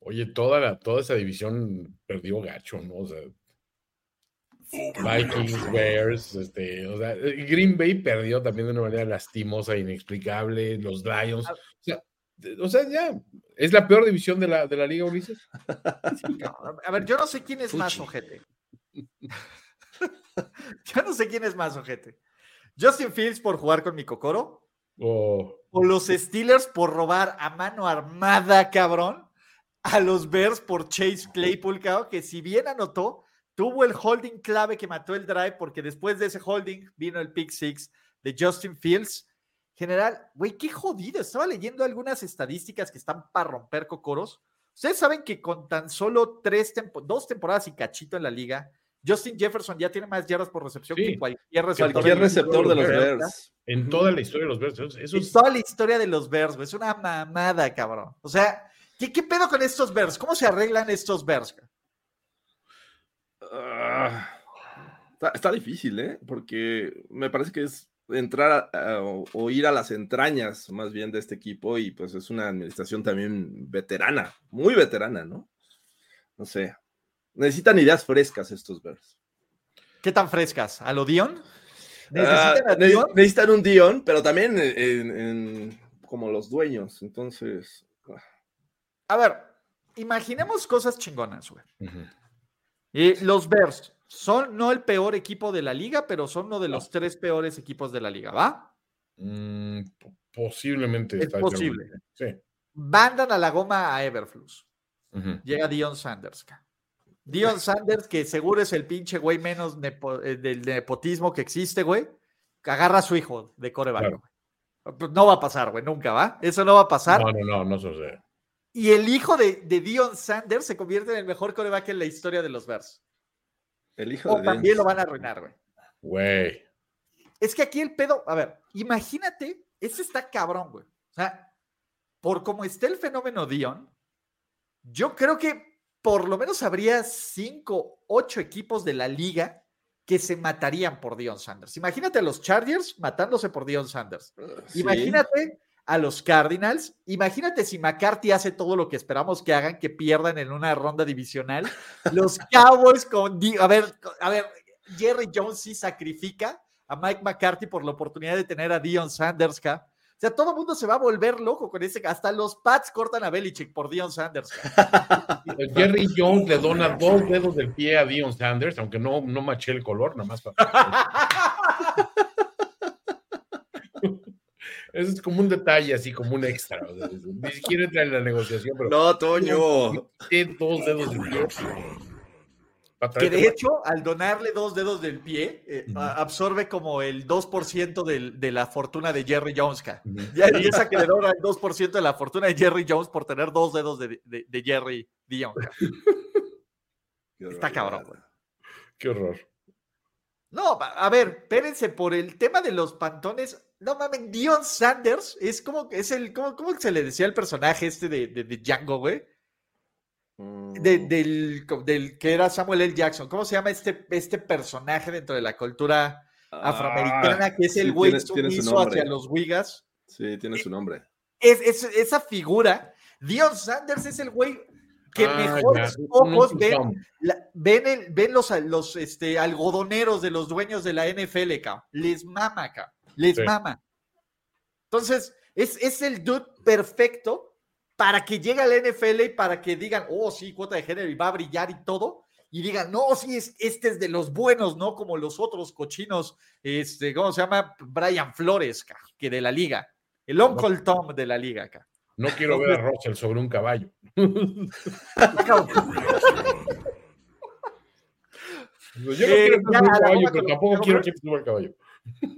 Oye, toda, toda esa división perdió gacho, ¿no? O sea, Vikings, Bears, este, o sea, Green Bay perdió también de una manera lastimosa, inexplicable, los Lions. Ah. O sea, o sea, ya, ¿es la peor división de la, de la Liga, Ulises? [laughs] a ver, yo no sé quién es más ojete. [laughs] yo no sé quién es más ojete. Justin Fields por jugar con mi Cocoro. Oh. o los Steelers por robar a mano armada, cabrón, a los Bears por Chase Claypool, cabrón, que si bien anotó, tuvo el holding clave que mató el drive, porque después de ese holding vino el pick six de Justin Fields. General, güey, qué jodido. Estaba leyendo algunas estadísticas que están para romper cocoros. Ustedes saben que con tan solo tres dos temporadas y cachito en la liga, Justin Jefferson ya tiene más yardas por recepción Sí. que cualquier receptor, Cualquier receptor de los Bears. Bears. En toda la historia de los Bears. Eso, eso En es toda la historia de los Bears, güey. Es una mamada, cabrón. O sea, ¿qué, qué pedo con estos Bears? ¿Cómo se arreglan estos Bears? güey? Está, está difícil, ¿eh? Porque me parece que es entrar a- a- o, o ir a las entrañas más bien de este equipo y pues es una administración también veterana, muy veterana, ¿no? No sé. Necesitan ideas frescas estos Bears. ¿Qué tan frescas? ¿A lo Dion? Ah, ¿Necesitan a Dion? necesitan un Dion, pero también en- como los dueños. Entonces, ah, A ver, imaginemos cosas chingonas, güey. Y los Bears son no el peor equipo de la liga, pero son uno de los tres peores equipos de la liga, ¿va? Mm, po- posiblemente. Es está posible. Sí. Mandan a la goma a Everflux. Llega Dion Sanders. Dion Sanders, que seguro es el pinche güey menos nepo- eh, del nepotismo que existe, güey, agarra a su hijo de coreback. Claro. Pues No va a pasar, güey, nunca va. Eso no va a pasar. No, no, no, no sucede. Y el hijo de, de Dion Sanders se convierte en el mejor coreback en la historia de los Bears. El hijo O de también lo van a arruinar, güey. Güey. Es que aquí el pedo, a ver, imagínate, ese está cabrón, güey. O sea, por como está el fenómeno Dion, yo creo que por lo menos habría cinco, ocho equipos de la liga que se matarían por Dion Sanders. Imagínate a los Chargers matándose por Dion Sanders. Sí. Imagínate a los Cardinals. Imagínate si McCarthy hace todo lo que esperamos que hagan, que pierdan en una ronda divisional. Los [laughs] Cowboys con. A ver, a ver, Jerry Jones sí sacrifica a Mike McCarthy por la oportunidad de tener a Dion Sanders. ¿ca? O sea, todo el mundo se va a volver loco con ese. Hasta los Pats cortan a Belichick por Dion Sanders. Jerry Jones le dona dos dedos del pie a Dion Sanders, aunque no, no maché el color, nada más. para- [laughs] Eso es como un detalle, así como un extra. o sea, ni siquiera entra en la negociación, pero No, Toño. dos dedos del pie. Que de hecho, al donarle dos dedos del pie, eh, absorbe como el 2% del- de la fortuna de Jerry Jones. ¿ca? Ujú. Ya, esa que le dona el 2% de la fortuna de Jerry Jones por tener dos dedos de, de- de Jerry Dion. ¿ca? Está cabrón, güey. Qué horror. No, a ver, espérense, por el tema de los pantones, no mames, Dion Sanders es como, es el, ¿cómo, cómo se le decía al personaje este de, de, de Django, güey? De- Mm, del, del que era Samuel L. Jackson. ¿Cómo se llama este, este personaje dentro de la cultura afroamericana que es el Ah, sí, güey su sumiso hacia los Wigas? Sí, tiene su nombre. Es, es- esa figura, Dion Sanders es el güey que Ah, mejores ojos ven, thumb. la- ven, el- ven los, los este, algodoneros de los dueños de la NFL, cabrón. Les mama, cabrón. Les Sí. mama. Entonces, es, es el dude perfecto para que llegue a la NFL y para que digan, oh, sí, cuota de género y va a brillar y todo. Y digan, no, sí, es, este es de los buenos, no como los otros cochinos, este, ¿cómo se llama? Brian Flores, que de la liga. El Uncle Tom de la liga, cabrón. No quiero ver a Russell sobre un caballo. [laughs] Yo no Eh, quiero ya, suba la el caballo, pero tampoco quiero que suba el caballo.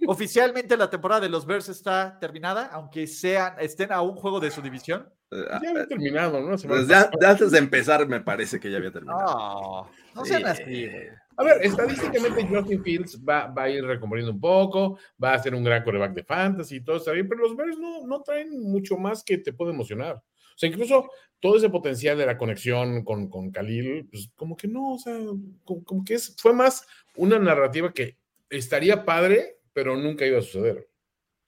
Oficialmente la temporada de los Bears está terminada, aunque sean, estén a un juego de su división. Eh, Ya había terminado, ¿no? De antes de empezar, me parece que ya había terminado. No, no sean Sí. así, güey. A ver, estadísticamente Justin Fields va, va a ir recomponiendo un poco, va a ser un gran coreback de fantasy y todo está bien, pero los Bears no, no traen mucho más que te puede emocionar. O sea, incluso todo ese potencial de la conexión con, con Khalil, pues como que no, o sea, como, como que es, fue más una narrativa que estaría padre, pero nunca iba a suceder.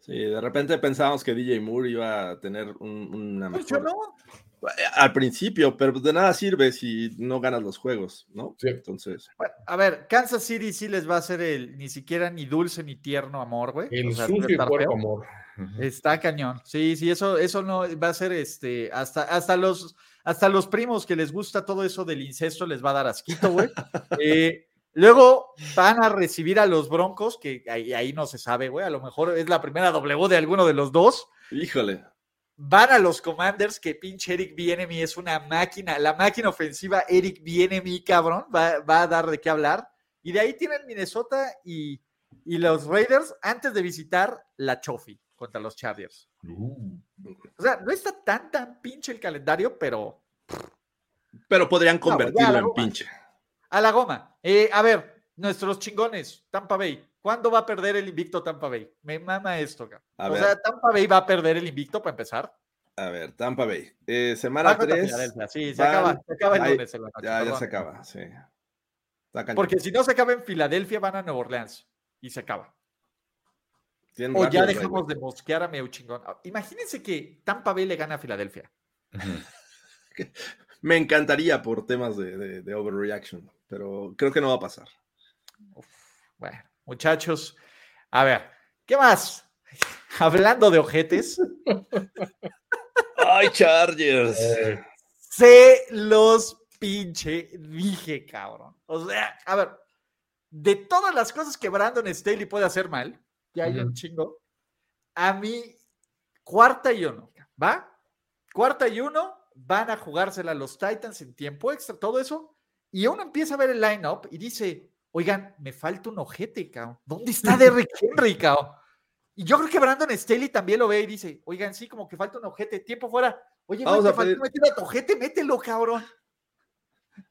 Sí, de repente pensábamos que DJ Moore iba a tener un- una Pues yo mejor. no. Al principio, pero de nada sirve si no ganas los juegos, ¿no? Sí. Entonces, Bueno, a ver, Kansas City sí les va a hacer el ni siquiera ni dulce ni tierno amor, güey. El O sea, sucio y amor. Está cañón. Sí, sí, eso, eso no va a ser este, hasta, hasta los, hasta los primos que les gusta todo eso del incesto les va a dar asquito, güey. [laughs] Eh, luego van a recibir a los Broncos, que ahí, ahí no se sabe, güey. A lo mejor es la primera W de alguno de los dos. Híjole. Van a los Commanders, que pinche Eric Bienemy es una máquina. La máquina ofensiva Eric Bienemy, cabrón, va, va a dar de qué hablar. Y de ahí tienen Minnesota y, y los Raiders antes de visitar la Chofi contra los Chargers. Uh, O sea, no está tan, tan pinche el calendario, pero Pero podrían convertirlo en pinche. A la goma. Eh, a ver, nuestros chingones, Tampa Bay. ¿Cuándo va a perder el invicto Tampa Bay? Me mama esto, cabrón. A o ver. sea, Tampa Bay va a perder el invicto para empezar. A ver, Tampa Bay. Eh, semana Va contra 3. Filadelfia, Sí, se acaba, se acaba el lunes noche, Ya, ya se acaba, sí. Porque si no se acaba en Filadelfia, van a Nueva Orleans y se acaba. O ya dejamos güey. de mosquear a meu chingón. Ah, Imagínense que Tampa Bay le gana a Filadelfia. [laughs] Me encantaría por temas de, de- de overreaction, pero creo que no va a pasar. Bueno, muchachos, a ver, ¿qué más? [laughs] Hablando de ojetes, ¡Ay, Chargers! Eh, [laughs] se los pinche dije, cabrón. O sea, a ver, de todas las cosas que Brandon Staley puede hacer mal, que hay un chingo, a mí, cuarta y uno, ¿va? Cuarta y uno, van a jugársela los Titans en tiempo extra, todo eso, y uno empieza a ver el line-up y dice, oigan, me falta un ojete, cabrón. ¿Dónde está Derrick Henry, cabrón? Y yo creo que Brandon Staley también lo ve y dice, oigan, sí, como que falta un ojete, tiempo fuera. Oye, Vamos te a faltó pedir- meter a tu ojete, mételo, cabrón.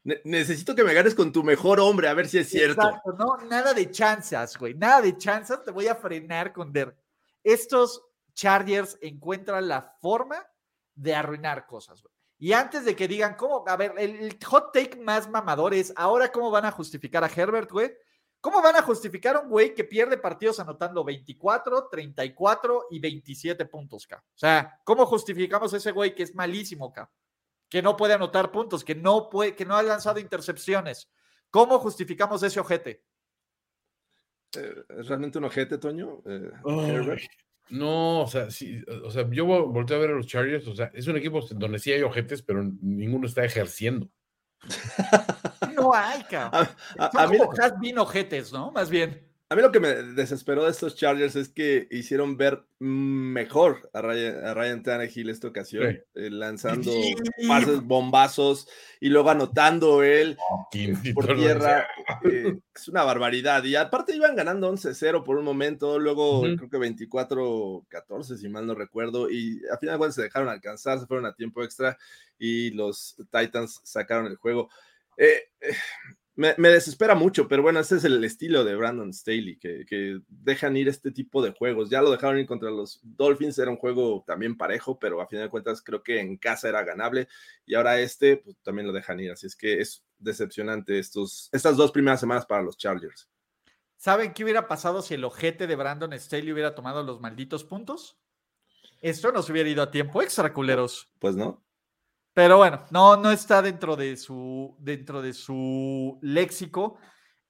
Ne- necesito que me ganes con tu mejor hombre, a ver si es cierto. Exacto, no, nada de chanzas, güey, nada de chanzas, te voy a frenar con Der. Estos Chargers encuentran la forma de arruinar cosas, güey. Y antes de que digan, ¿cómo? A ver, el, el hot take más mamador es, ahora cómo van a justificar a Herbert, güey. ¿Cómo van a justificar a un güey que pierde partidos anotando 24, 34 y 27 puntos, ca? O sea, ¿cómo justificamos a ese güey que es malísimo, ca? Que no puede anotar puntos, que no puede, que no ha lanzado intercepciones. ¿Cómo justificamos ese ojete? Eh, ¿Es realmente un ojete, Toño? Eh, Herbert. No, o sea, sí, o sea, yo vol- volteo a ver a los Chargers, o sea, es un equipo donde sí hay ojetes, pero ninguno está ejerciendo. [laughs] No hay, cabrón. A, a- Son a mí, como has-been ojetes, ¿no? Más bien. A mí lo que me desesperó de estos Chargers es que hicieron ver mejor a Ryan, a Ryan Tannehill esta ocasión, Sí. eh, lanzando Sí. pases bombazos y luego anotando él y por tierra. eh, es una barbaridad. Y aparte iban ganando 11-0 por un momento, luego creo que 24-14, si mal no recuerdo, y a final cuentas se dejaron alcanzar, se fueron a tiempo extra y los Titans sacaron el juego. Eh, eh, me, me desespera mucho, pero bueno, ese es el estilo de Brandon Staley, que, que dejan ir este tipo de juegos. Ya lo dejaron ir contra los Dolphins, era un juego también parejo, pero a final de cuentas creo que en casa era ganable y ahora este pues, también lo dejan ir, así es que es decepcionante estos, estas dos primeras semanas para los Chargers. ¿Saben qué hubiera pasado si el ojete de Brandon Staley hubiera tomado los malditos puntos? Esto nos hubiera ido a tiempo extra, culeros. Pues no. Pero bueno, no, no está dentro de su, dentro de su léxico.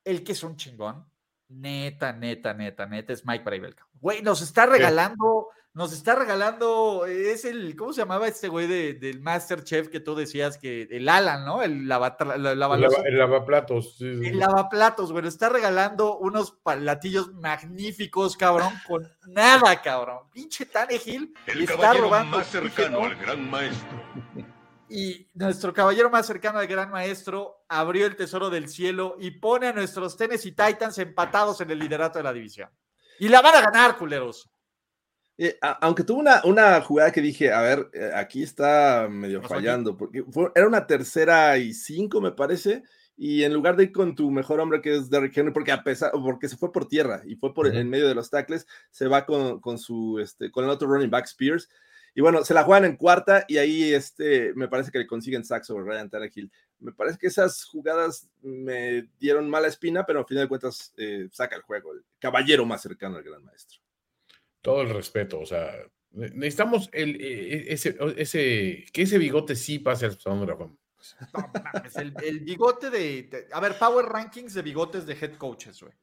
El que es un chingón. Neta, neta, neta, neta, es Mike Bravel. cabrón. Güey, nos está regalando, nos está regalando, es el, ¿cómo se llamaba este güey de- del Masterchef que tú decías que, el Alan, ¿no? El lavatra- la- El, lava- el lavaplatos. sí, sí, El lavaplatos, güey, nos está regalando unos platillos magníficos, cabrón, con nada, cabrón. Pinche Tannehill El está caballero robando más cercano oxígeno. al gran maestro. [laughs] Y nuestro caballero más cercano al gran maestro abrió el tesoro del cielo y pone a nuestros Tennessee Titans empatados en el liderato de la división. Y la van a ganar, culeros. Eh, a- aunque tuvo una, una jugada que dije, a ver, eh, aquí está medio Pasó aquí. fallando, porque fue- era una tercera y cinco, me parece, y en lugar de ir con tu mejor hombre que es Derrick Henry, porque a pesar, porque se fue por tierra y fue por en medio de los tackles, se va con, con su, este, con el otro running back Spears, y bueno, se la juegan en cuarta y ahí este, me parece que le consiguen sack sobre Ryan Tannehill. Me parece que esas jugadas me dieron mala espina, pero al final de cuentas eh, saca el juego, el caballero más cercano al gran maestro. Todo el respeto, o sea, ne- necesitamos el, e- ese, ese, que ese bigote sí pase al Salón de la Fama. No mames, el, el bigote de, de- A ver, Power Rankings de bigotes de head coaches, güey.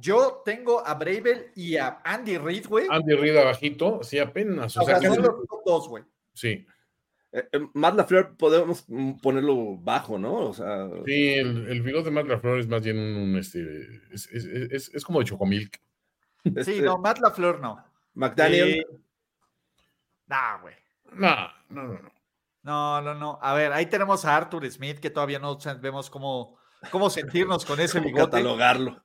Yo tengo a Bravel y a Andy Reid, güey. Andy Reid abajito, sí, apenas. O O sea, sea, son que- los top dos, güey. sí, Eh, eh, Matt LaFleur podemos ponerlo bajo, ¿no? O sea, sí, el, el bigote de Matt LaFleur es más bien un, este, es, es, es- es como de chocomilk. Sí, este, no, Matt LaFleur no. McDaniel, Eh, Nah, güey. No, no, no, no. No, no, no. A ver, ahí tenemos a Arthur Smith, que todavía no sabemos cómo, cómo sentirnos con ese bigote. catalogarlo.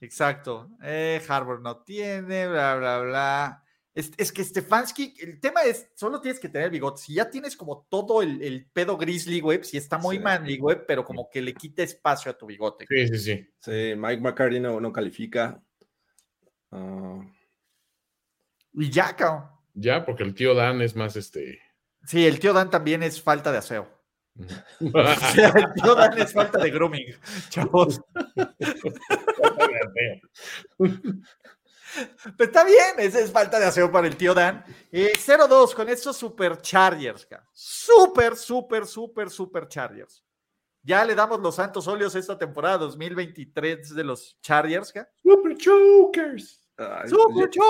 Exacto. Eh, Harvard no tiene, bla, bla, bla. Es, es que Stefanski, el tema es, solo tienes que tener bigote. Si ya tienes como todo el, el pedo grizzly, güey, si está muy Sí. manly, güey, pero como que le quita espacio a tu bigote. Sí, sí, sí. Sí, Mike McCarthy no, no califica. Ah, Y ya, cabrón. Ya, porque el tío Dan es más este. Sí, el tío Dan también es falta de aseo. O sea, el tío Dan es falta de grooming, chavos. Pero está bien, esa es falta de aseo para el tío Dan. Eh, 0-2 con estos superchargers. Super, super, super, super chargers. Ya le damos los santos óleos esta temporada 2023 de los Chargers, cabrón. Super Chokers. Ay, Super yo,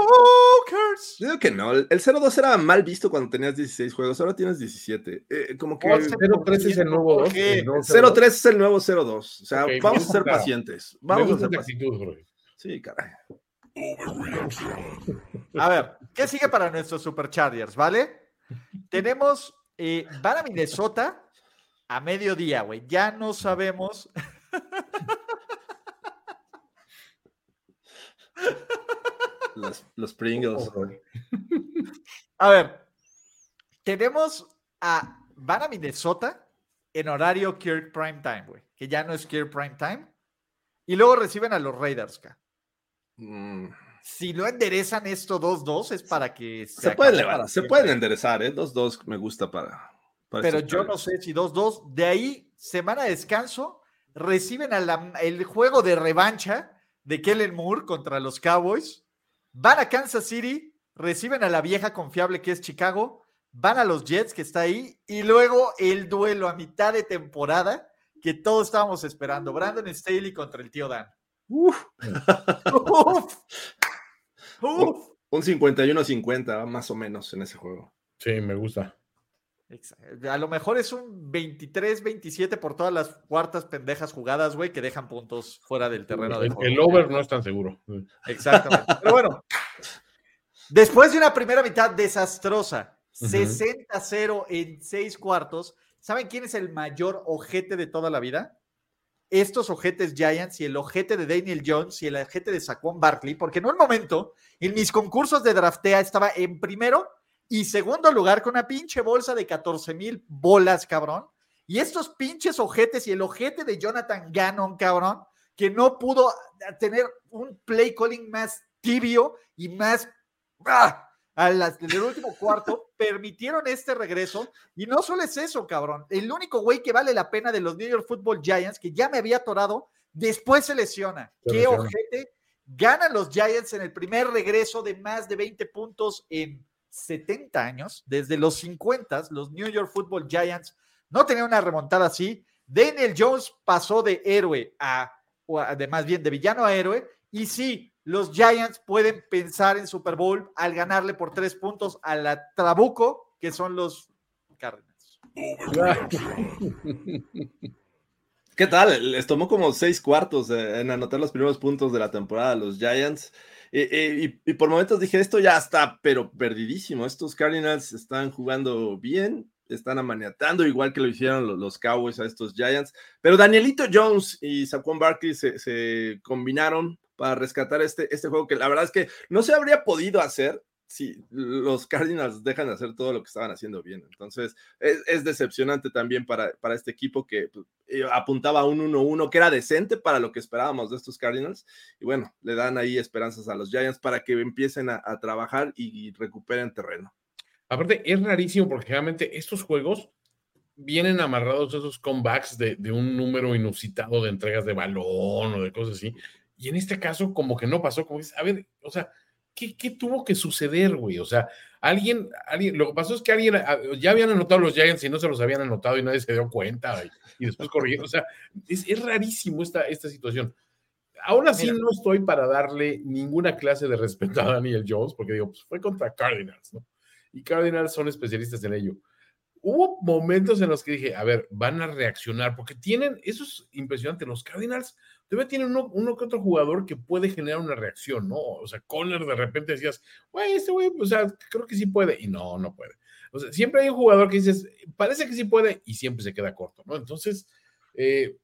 Chokers. yo digo que no. El el 0-2 era mal visto cuando tenías 16 juegos, ahora tienes 17. Eh, como que Oh, el 0-3 es el nuevo 2. ¿Qué? el nuevo 0-3 es el nuevo 0-2. O sea, Ok, vamos a ser gusta. pacientes. Vamos a ser pacientes. Sí, caray. A ver, ¿qué sigue para nuestros superchargers, vale? Tenemos, eh, van a Minnesota a mediodía, güey. Ya no sabemos. Los, los Pringles. A ver, tenemos a. Van a Minnesota en horario Kirk Prime Time, güey. Que ya no es Kirk Prime Time. Y luego reciben a los Raiders. Mm, Si lo enderezan esto 2-2 es para que Se, acabe pueden levantar, se pueden enderezar, ¿eh? 2-2 me gusta para. para Pero yo no sé si 2-2. De ahí, semana de descanso, reciben a la- el juego de revancha de Kellen Moore contra los Cowboys. Van a Kansas City, reciben a la vieja confiable que es Chicago. Van a los Jets, que está ahí. Y luego el duelo a mitad de temporada que todos estábamos esperando. Brandon Staley contra el tío Dan. Uf, Uf. Uf. un 51-50, más o menos, en ese juego. Sí, me gusta. Exacto. A lo mejor es un 23-27 por todas las cuartas pendejas jugadas, güey, que dejan puntos fuera del terreno de juego. el over no es tan seguro. Exactamente. Pero bueno, después de una primera mitad desastrosa, Ujú. 60-0 en seis cuartos, ¿saben quién es el mayor ojete de toda la vida? Estos ojetes Giants y el ojete de Daniel Jones y el ojete de Saquon Barkley, porque en un momento en mis concursos de draftea estaba en primero y segundo lugar con una pinche bolsa de 14 mil bolas, cabrón. Y estos pinches ojetes y el ojete de Jonathan Gannon, cabrón, que no pudo tener un play calling más tibio y más ¡ah! a las del último cuarto, [laughs] permitieron este regreso. Y no solo es eso, cabrón. El único güey que vale la pena de los New York Football Giants, que ya me había atorado, después se lesiona. Se Qué lesiona. ojete. Ganan los Giants en el primer regreso de más de 20 puntos en 70 años. Desde los 50, los New York Football Giants no tenían una remontada así. Daniel Jones pasó de héroe a, o más bien de villano a héroe. Y sí, los Giants pueden pensar en Super Bowl al ganarle por tres puntos a la Trabuco, que son los Cardinals. [laughs] ¿Qué tal? Les tomó como seis cuartos eh, en anotar los primeros puntos de la temporada a los Giants. Eh, eh, y, por momentos dije, esto ya está, pero perdidísimo. Estos Cardinals están jugando bien, están amaniatando igual que lo hicieron los, los Cowboys a estos Giants. Pero Danielito Jones y Saquon Barkley se, se combinaron para rescatar este, este juego que la verdad es que no se habría podido hacer si los Cardinals dejan de hacer todo lo que estaban haciendo bien. Entonces, es, decepcionante también para, para este equipo que pues, eh, apuntaba a un 1-1 que era decente para lo que esperábamos de estos Cardinals. Y bueno, le dan ahí esperanzas a los Giants para que empiecen a, trabajar y, recuperen terreno. Aparte, es rarísimo porque generalmente estos juegos vienen amarrados a esos comebacks de, de un número inusitado de entregas de balón o de cosas así. Y en este caso, como que no pasó, como a ver, o sea, ¿qué, qué tuvo que suceder, güey? O sea, alguien, alguien, lo que pasó es que alguien, ah, ya habían anotado los Giants y no se los habían anotado y nadie se dio cuenta y, y después corrigieron. O sea, es, es rarísimo esta, esta situación. Aún así, Mira. no estoy para darle ninguna clase de respeto a Daniel Jones, porque digo, pues fue contra Cardinals, ¿no? Y Cardinals son especialistas en ello. hubo momentos en los que dije, a ver, van a reaccionar, porque tienen, eso es impresionante, los Cardinals todavía tienen uno, uno que otro jugador que puede generar una reacción, ¿no? O sea, Conner de repente decías, güey, este güey, o sea, creo que sí puede, y no, no puede. O sea, siempre hay un jugador que dices, parece que sí puede, y siempre se queda corto, ¿no? Entonces, eh,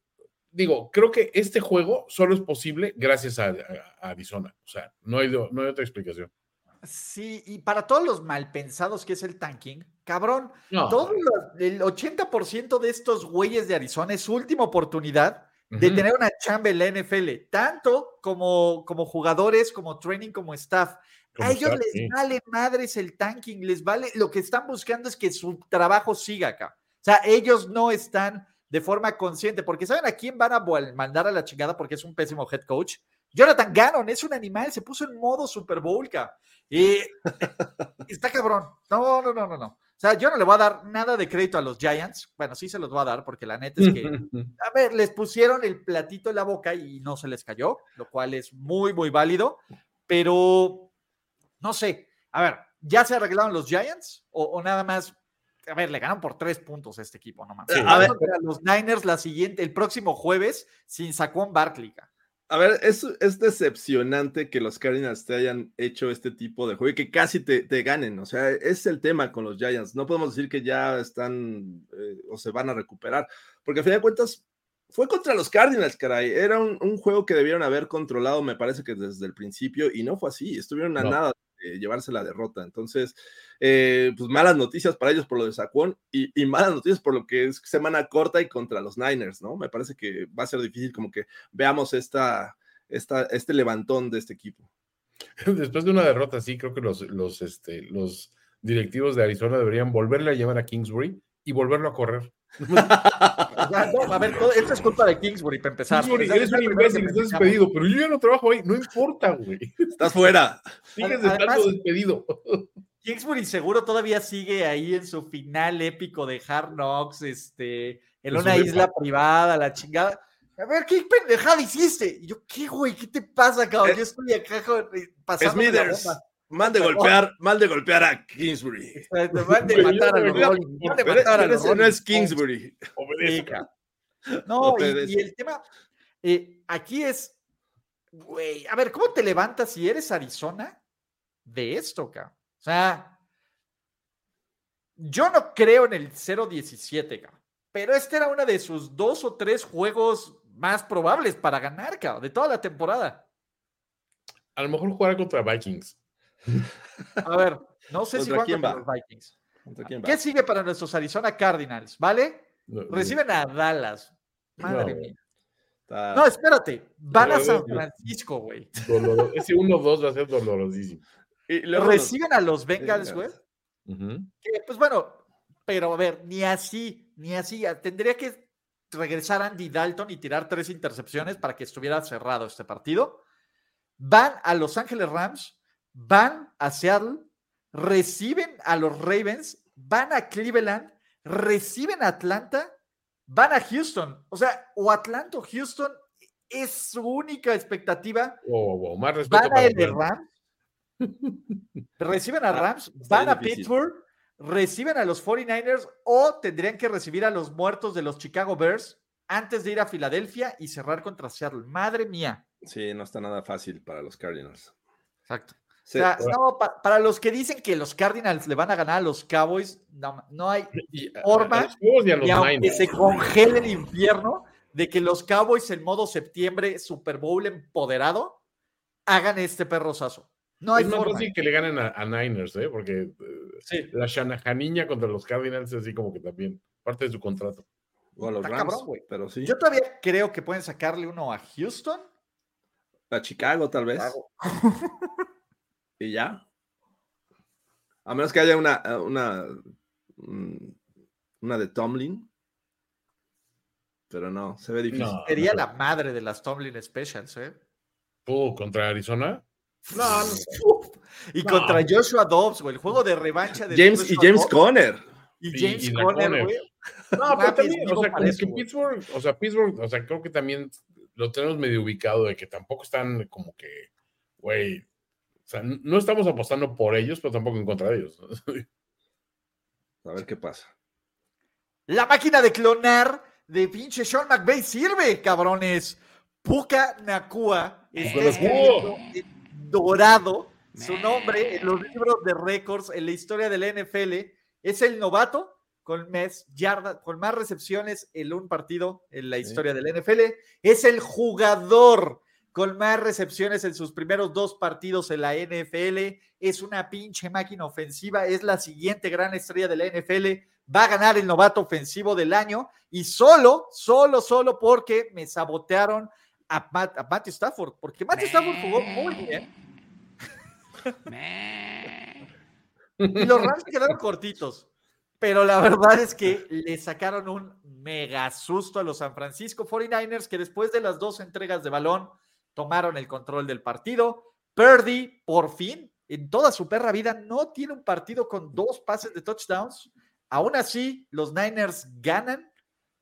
digo, creo que este juego solo es posible gracias a, a- a Arizona. O sea, no hay, no hay otra explicación. Sí, y para todos los malpensados que es el tanking, cabrón, No. todo lo- el 80% de estos güeyes de Arizona es su última oportunidad de tener una chamba en la NFL, tanto como, como jugadores, como training, como staff. Como a ellos staff, les sí. vale madres el tanking, les vale, lo que están buscando es que su trabajo siga acá. O sea, ellos no están de forma consciente, porque ¿saben a quién van a mandar a la chingada porque es un pésimo head coach? Jonathan Gannon es un animal, se puso en modo Super Bowl. Y está cabrón. No, no, no, no, no. O sea, yo no le voy a dar nada de crédito a los Giants. Bueno, sí se los voy a dar porque la neta es que [laughs] a ver, les pusieron el platito en la boca y no se les cayó, lo cual es muy, muy válido, pero no sé. A ver, ¿ya se arreglaron los Giants o, o nada más? A ver, le ganan por tres puntos a este equipo, no mames. Sí. A ver. contra los Niners la siguiente, el próximo jueves sin Saquon Barkley. A ver, es, es decepcionante que los Cardinals te hayan hecho este tipo de juego y que casi te, te ganen. O sea, es el tema con los Giants. No podemos decir que ya están eh, o se van a recuperar, porque a fin de cuentas fue contra los Cardinals, caray. Era un, un juego que debieron haber controlado, me parece que desde el principio, y no fue así. Estuvieron a No. nada llevarse la derrota. Entonces, eh, pues malas noticias para ellos por lo de Saquon y, y malas noticias por lo que es semana corta y contra los Niners, ¿no? Me parece que va a ser difícil como que veamos esta, esta, este levantón de este equipo. [laughs] Después de una derrota así, creo que los, los, este, los directivos de Arizona deberían volverle a llevar a Kingsbury y volverlo a correr. [laughs] Ya, no, a ver, todo- esto es culpa de Kingsbury para empezar. Kingsbury, eres es un imbécil, estás despedido, pero yo ya no trabajo ahí, no importa, güey. Estás fuera. Sigues Además- estando despedido. Kingsbury seguro todavía sigue ahí en su final épico de Hard Knocks, este, en una isla privada, la chingada. A ver, ¿qué pendejada hiciste? Y yo, ¿qué, güey? ¿Qué te pasa, cabrón? Yo estoy acá pasando bomba. Mal de golpear, mal de golpear a Kingsbury. Van de matar a los de matar a los no es Kingsbury. [laughs] No, y, el tema, eh, aquí es, güey, a ver, ¿cómo te levantas si eres Arizona de esto, cabrón? O sea, yo no creo en el 0-17, cabrón, pero este era uno de sus dos o tres juegos más probables para ganar, cabrón, de toda la temporada. A lo mejor jugar contra Vikings. [laughs] A ver, no sé si ¿Contra van quién contra va? los Vikings. ¿Contra quién va? ¿Qué sigue para nuestros Arizona Cardinals? ¿Vale? No, Reciben a Dallas. Madre No. mía. Está- No, espérate. Van a San. Francisco, güey. Ese 1-2 va a ser dolorosísimo. y luego nos- Reciben a los Bengals, güey. Pues bueno, pero a ver, ni así, ni así. Tendría que regresar Andy Dalton y tirar tres intercepciones para que estuviera cerrado este partido. Van a Los Ángeles Rams, van a Seattle, reciben a los Ravens, van a Cleveland, reciben a Atlanta, van a Houston. O sea, o Atlanta o Houston es su única expectativa Wow, wow, wow, Más respeto van a para el. Rams, reciben a Ah, Rams, van a difícil. Pittsburgh, reciben a los 49ers o tendrían que recibir a los muertos de los Chicago Bears antes de ir a Filadelfia y cerrar contra Seattle. Madre mía. Sí, no está nada fácil para los Cardinals. Exacto. Sí, o sea, no, pa- para los que dicen que los Cardinals le van a ganar a los Cowboys, no, no hay Y forma, Niners. se congele el infierno de que los Cowboys en modo septiembre, Super Bowl empoderado, hagan este perrosazo. No hay es más forma. fácil que le ganen a, a Niners, ¿eh? Porque eh, Sí. la Shanahaniña contra los Cardinals es así como que también parte de su contrato. o a los está Rams, cabrón, güey. pero sí. Yo todavía creo que pueden sacarle uno a Houston. A Chicago, tal vez. [laughs] Y ya. A menos que haya una, una, mm, una de Tomlin. Pero no, se ve difícil. No. Sería la madre de las Tomlin Specials, ¿eh? ¿Pudo contra Arizona? No, no. [laughs] Y No. contra Joshua Dobbs, güey. El juego de revancha de James y James Dobbs Conner. y James y Conner, Conner. güey. No, pero también, o sea, para como eso, que güey. Pittsburgh, o sea, Pittsburgh, o sea, creo que también lo tenemos medio ubicado de que tampoco están como que, güey, sea, no estamos apostando por ellos, pero tampoco en contra de ellos. A ver qué pasa. La máquina de clonar de pinche Sean McVay sirve, cabrones. Puka Nakua está en dorado su nombre en los libros de récords en la historia de la NFL. Es el novato con más, yardas, con más recepciones en un partido en la historia de la NFL. Es el jugador con más recepciones en sus primeros dos partidos en la NFL. Es una pinche máquina ofensiva. Es la siguiente gran estrella de la NFL. Va a ganar el novato ofensivo del año y solo, solo, solo porque me sabotearon a, Matt, a Matthew Stafford, porque Matthew Stafford jugó muy bien. y los Rams quedaron cortitos, pero la verdad es que le sacaron un mega susto a los San Francisco 49ers que después de las dos entregas de balón tomaron el control del partido. Purdy, por fin, en toda su perra vida, no tiene un partido con dos pases de touchdowns. Aún así, los Niners ganan,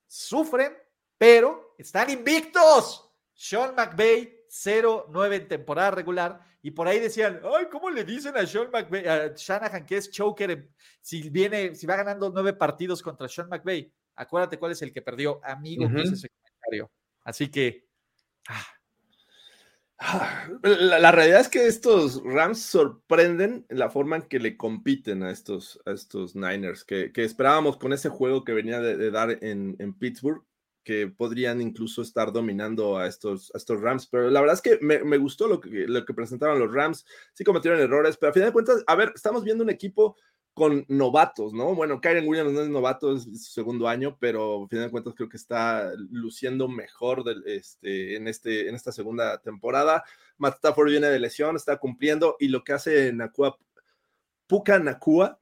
sufren, pero están invictos. Sean McVay, 0-9 en temporada regular. Y por ahí decían, ay, ¿cómo le dicen a Sean McVay, a Shanahan que es choker si viene, si va ganando nueve partidos contra Sean McVay? Acuérdate cuál es el que perdió, amigo, ese comentario. Así que, Ah, La, realidad es que estos Rams sorprenden en la forma en que le compiten a estos, a estos Niners, que, que esperábamos con ese juego que venía de, de dar en, en Pittsburgh, que podrían incluso estar dominando a estos, a estos Rams. Pero la verdad es que me, me gustó lo que, lo que presentaban los Rams. Sí cometieron errores, pero a final de cuentas, a ver, estamos viendo un equipo con novatos, ¿no? Bueno, Kyren Williams no es novato, es su segundo año, pero a final de cuentas creo que está luciendo mejor este, en, este, en esta segunda temporada. Matt Stafford viene de lesión, está cumpliendo, y lo que hace Nakua, Puka Nakua,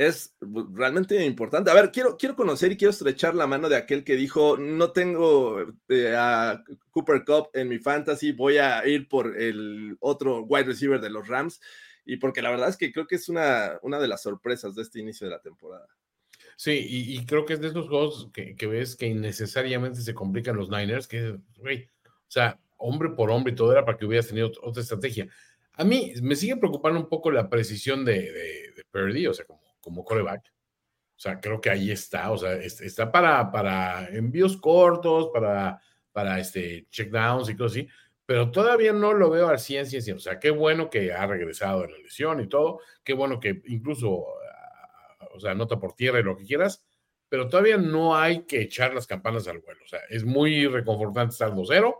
es realmente importante. A ver, quiero, quiero conocer y quiero estrechar la mano de aquel que dijo, no tengo eh, a Cooper Cup en mi fantasy, voy a ir por el otro wide receiver de los Rams, y porque la verdad es que creo que es una, una de las sorpresas de este inicio de la temporada. Sí, y, y creo que es de esos juegos que, que ves que innecesariamente se complican los Niners, que, güey, o sea, hombre por hombre y todo era para que hubieras tenido ot- otra estrategia. A mí me sigue preocupando un poco la precisión de, de, de Purdy, o sea, como, como coreback. O sea, creo que ahí está, o sea, es- está para, para envíos cortos, para, para este, checkdowns y cosas así, pero todavía no lo veo al 100, 100, 100. O sea, qué bueno que ha regresado de la lesión y todo, qué bueno que incluso, ah, o sea, nota por tierra y lo que quieras, pero todavía no hay que echar las campanas al vuelo. O sea, es muy reconfortante estar 2-0,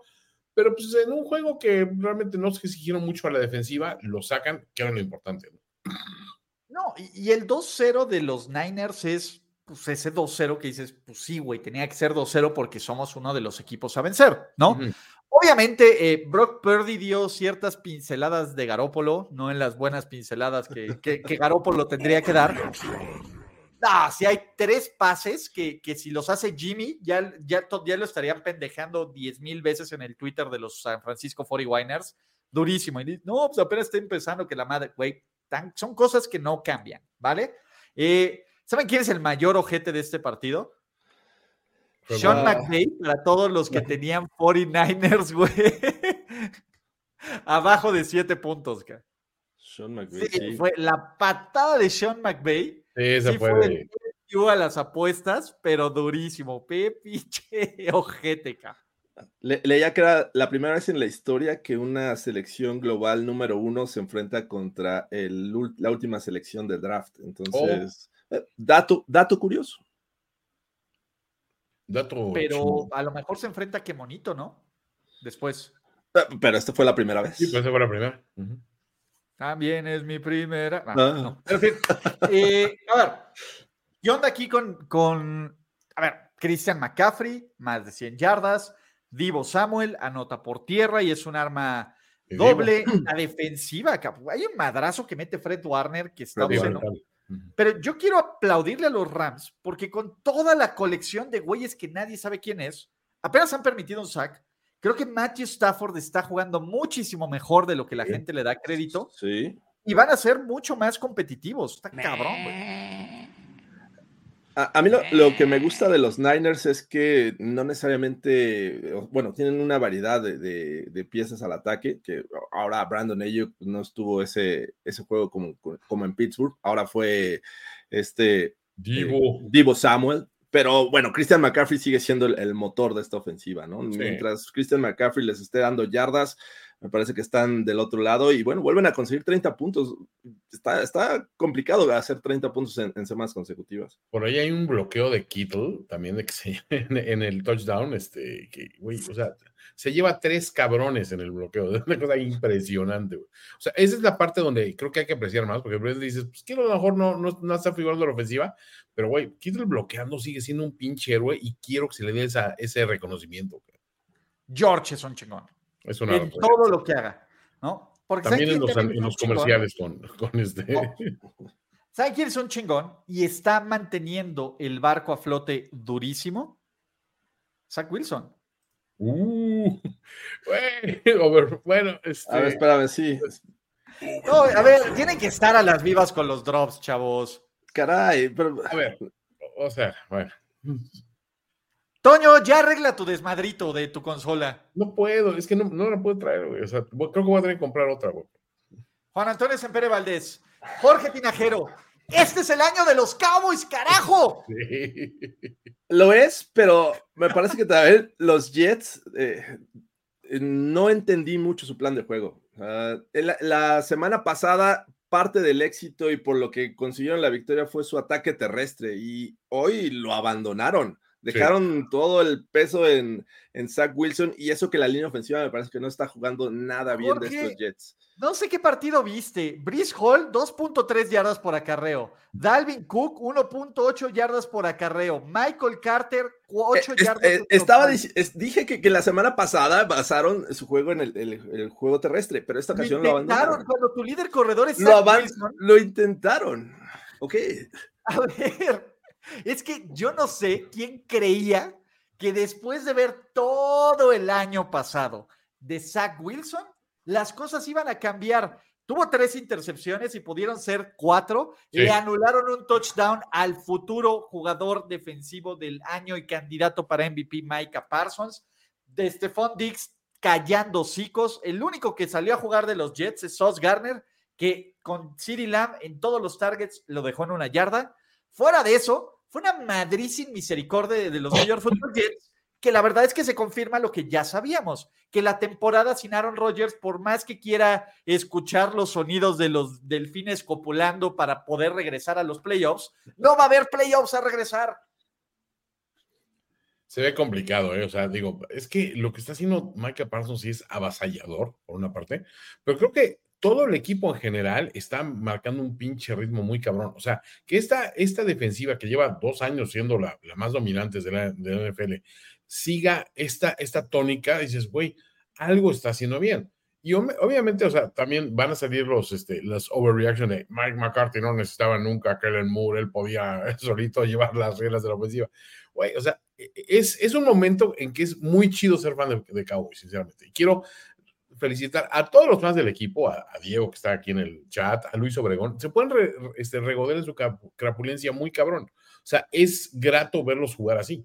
pero pues en un juego que realmente no se exigieron mucho a la defensiva, lo sacan, que era lo importante. ¿no? y, el 2-0 de los Niners es pues, ese 2-0 que dices, pues sí, güey, tenía que ser 2-0 porque somos uno de los equipos a vencer, ¿no? Ujú. Obviamente, eh, Brock Purdy dio ciertas pinceladas de Garópolo, no en las buenas pinceladas que, que, Garópolo tendría que dar. Ah, si hay tres pases que, que si los hace Jimmy, ya, ya, ya lo estarían pendejando 10 mil veces en el Twitter de los San Francisco 49ers. Durísimo. Y no, pues apenas está empezando que la madre, güey, son cosas que no cambian, ¿vale? Eh, ¿Saben quién es el mayor ojete de este partido? Sean. McVay para todos los que tenían 49ers, [laughs] güey. Abajo de 7 puntos, cara. Sean McVay, Sí, sí. fue la patada de Sean McVay. Sí, esa Sí, fue fue de- a las apuestas, pero durísimo. Pepiche [laughs] ojete, cara. Le- leía que era la primera vez en la historia que una selección global número uno se enfrenta contra el la última selección de draft. Entonces, eh, dato, dato curioso. Dato Pero a lo mejor se enfrenta que monito, ¿no? Después. Eh, Pero esta fue la primera vez. Sí, pues esa fue la primera. También es mi primera. Ah, Ah. no. Pero, en fin, eh, a ver, ¿qué onda aquí con, con, a ver, Christian McCaffrey, más de 100 yardas, Divo Samuel, anota por tierra y es un arma doble. [clears throat] La defensiva, hay un madrazo que mete Fred Warner que está digo, obsceno. Ujú. Pero yo quiero aplaudirle a los Rams porque con toda la colección de güeyes que nadie sabe quién es, apenas han permitido un sack. Creo que Matthew Stafford está jugando muchísimo mejor de lo que la Sí. gente le da crédito Sí. y van a ser mucho más competitivos. Está cabrón, güey. A, a mí lo, lo que me gusta de los Niners es que no necesariamente, o- bueno, tienen una variedad de, de- de piezas al ataque, que ahora Brandon Ayuk no estuvo ese, ese juego como, como en Pittsburgh, ahora fue este Divo. Divo Samuel, pero bueno, Christian McCaffrey sigue siendo el, el motor de esta ofensiva, ¿no? Sí. Mientras Christian McCaffrey les esté dando yardas, me parece que están del otro lado y bueno, vuelven a conseguir 30 puntos. Está, está complicado hacer 30 puntos en, en semanas consecutivas. Por ahí hay un bloqueo de Kittle, también de que se [laughs] en, en el touchdown, este, que, güey, o sea, se lleva tres cabrones en el bloqueo, [laughs] es una cosa impresionante, güey. O sea, esa es la parte donde creo que hay que apreciar más, porque a veces dices, pues Kittle a lo mejor no, no, no está figurando la ofensiva, pero güey, Kittle bloqueando sigue siendo un pinche héroe y quiero que se le dé esa, ese reconocimiento. güey. George es un chingón. Es una En todo lo que haga, ¿no? Porque También en ¿saben los, también en los comerciales con, con este. No. [laughs] ¿Saben quién es un chingón? Y está manteniendo el barco a flote durísimo. Zach Wilson. Uh, [laughs] over- bueno, este, A ver, espérame, sí. No, a ver, tienen que estar a las vivas con los drops, chavos. Caray, pero a ver, o sea, bueno, Toño, ya arregla tu desmadrito de tu consola. no puedo, es que no, no la puedo traer, güey. O sea, creo que voy a tener que comprar otra, güey. Juan Antonio Sempere Valdés. Jorge Tinajero. Este es el año de los Cowboys, carajo. Sí. [laughs] Lo es, pero me parece que también los Jets eh, no entendí mucho su plan de juego. Ah, la, la semana pasada, parte del éxito y por lo que consiguieron la victoria fue su ataque terrestre y hoy lo abandonaron. Dejaron todo el peso en, en Zach Wilson y eso que la línea ofensiva me parece que no está jugando nada bien de estos Jets. No sé qué partido viste. Brice Hall, 2.3 yardas por acarreo. Dalvin Cook, 1.8 yardas por acarreo. Michael Carter, 8 Eh, yardas. eh, en estaba, dije que, que la semana pasada basaron su juego en el, el- el juego terrestre, pero esta Lo ocasión lo intentaron abandonaron. cuando tu líder corredor es Lo, Zach Wilson. lo intentaron. Ok. A ver, es que yo no sé quién creía que después de ver todo el año pasado de Zach Wilson, las cosas iban a cambiar. Tuvo tres intercepciones y pudieron ser cuatro. Sí. Le anularon un touchdown al futuro jugador defensivo del año y candidato para MVP, Micah Parsons. De Stephon Diggs callando hocicos. El único que salió a jugar de los Jets es Sauce Garner, que con CeeDee Lamb en todos los targets lo dejó en una yarda. Fuera de eso, fue una madrid sin misericordia de, los New York Football Jets, que la verdad es que se confirma lo que ya sabíamos, que la temporada sin Aaron Rodgers, por más que quiera escuchar los sonidos de los delfines copulando para poder regresar a los playoffs, no va a haber playoffs a regresar. Se ve complicado, ¿eh? O sea, digo, es que lo que está haciendo Micah Parsons sí es avasallador, por una parte, pero creo que todo el equipo en general está marcando un pinche ritmo muy cabrón. O sea, que esta, esta defensiva que lleva dos años siendo la, la más dominante de la, de la NFL, siga esta, esta tónica, dices, güey, algo está haciendo bien. Y ob- obviamente, o sea, también van a salir los, este, las overreaction de Mike McCarthy no necesitaba nunca a Kellen Moore, él podía [laughs] solito llevar las reglas de la ofensiva. Güey, o sea, e, es, es un momento en que es muy chido ser fan de, de Cowboys, sinceramente. Y quiero felicitar a todos los fans del equipo, a, a Diego que está aquí en el chat, a Luis Obregón. Se pueden re- este, en su crapulencia muy cabrón. O sea, es grato verlos jugar así.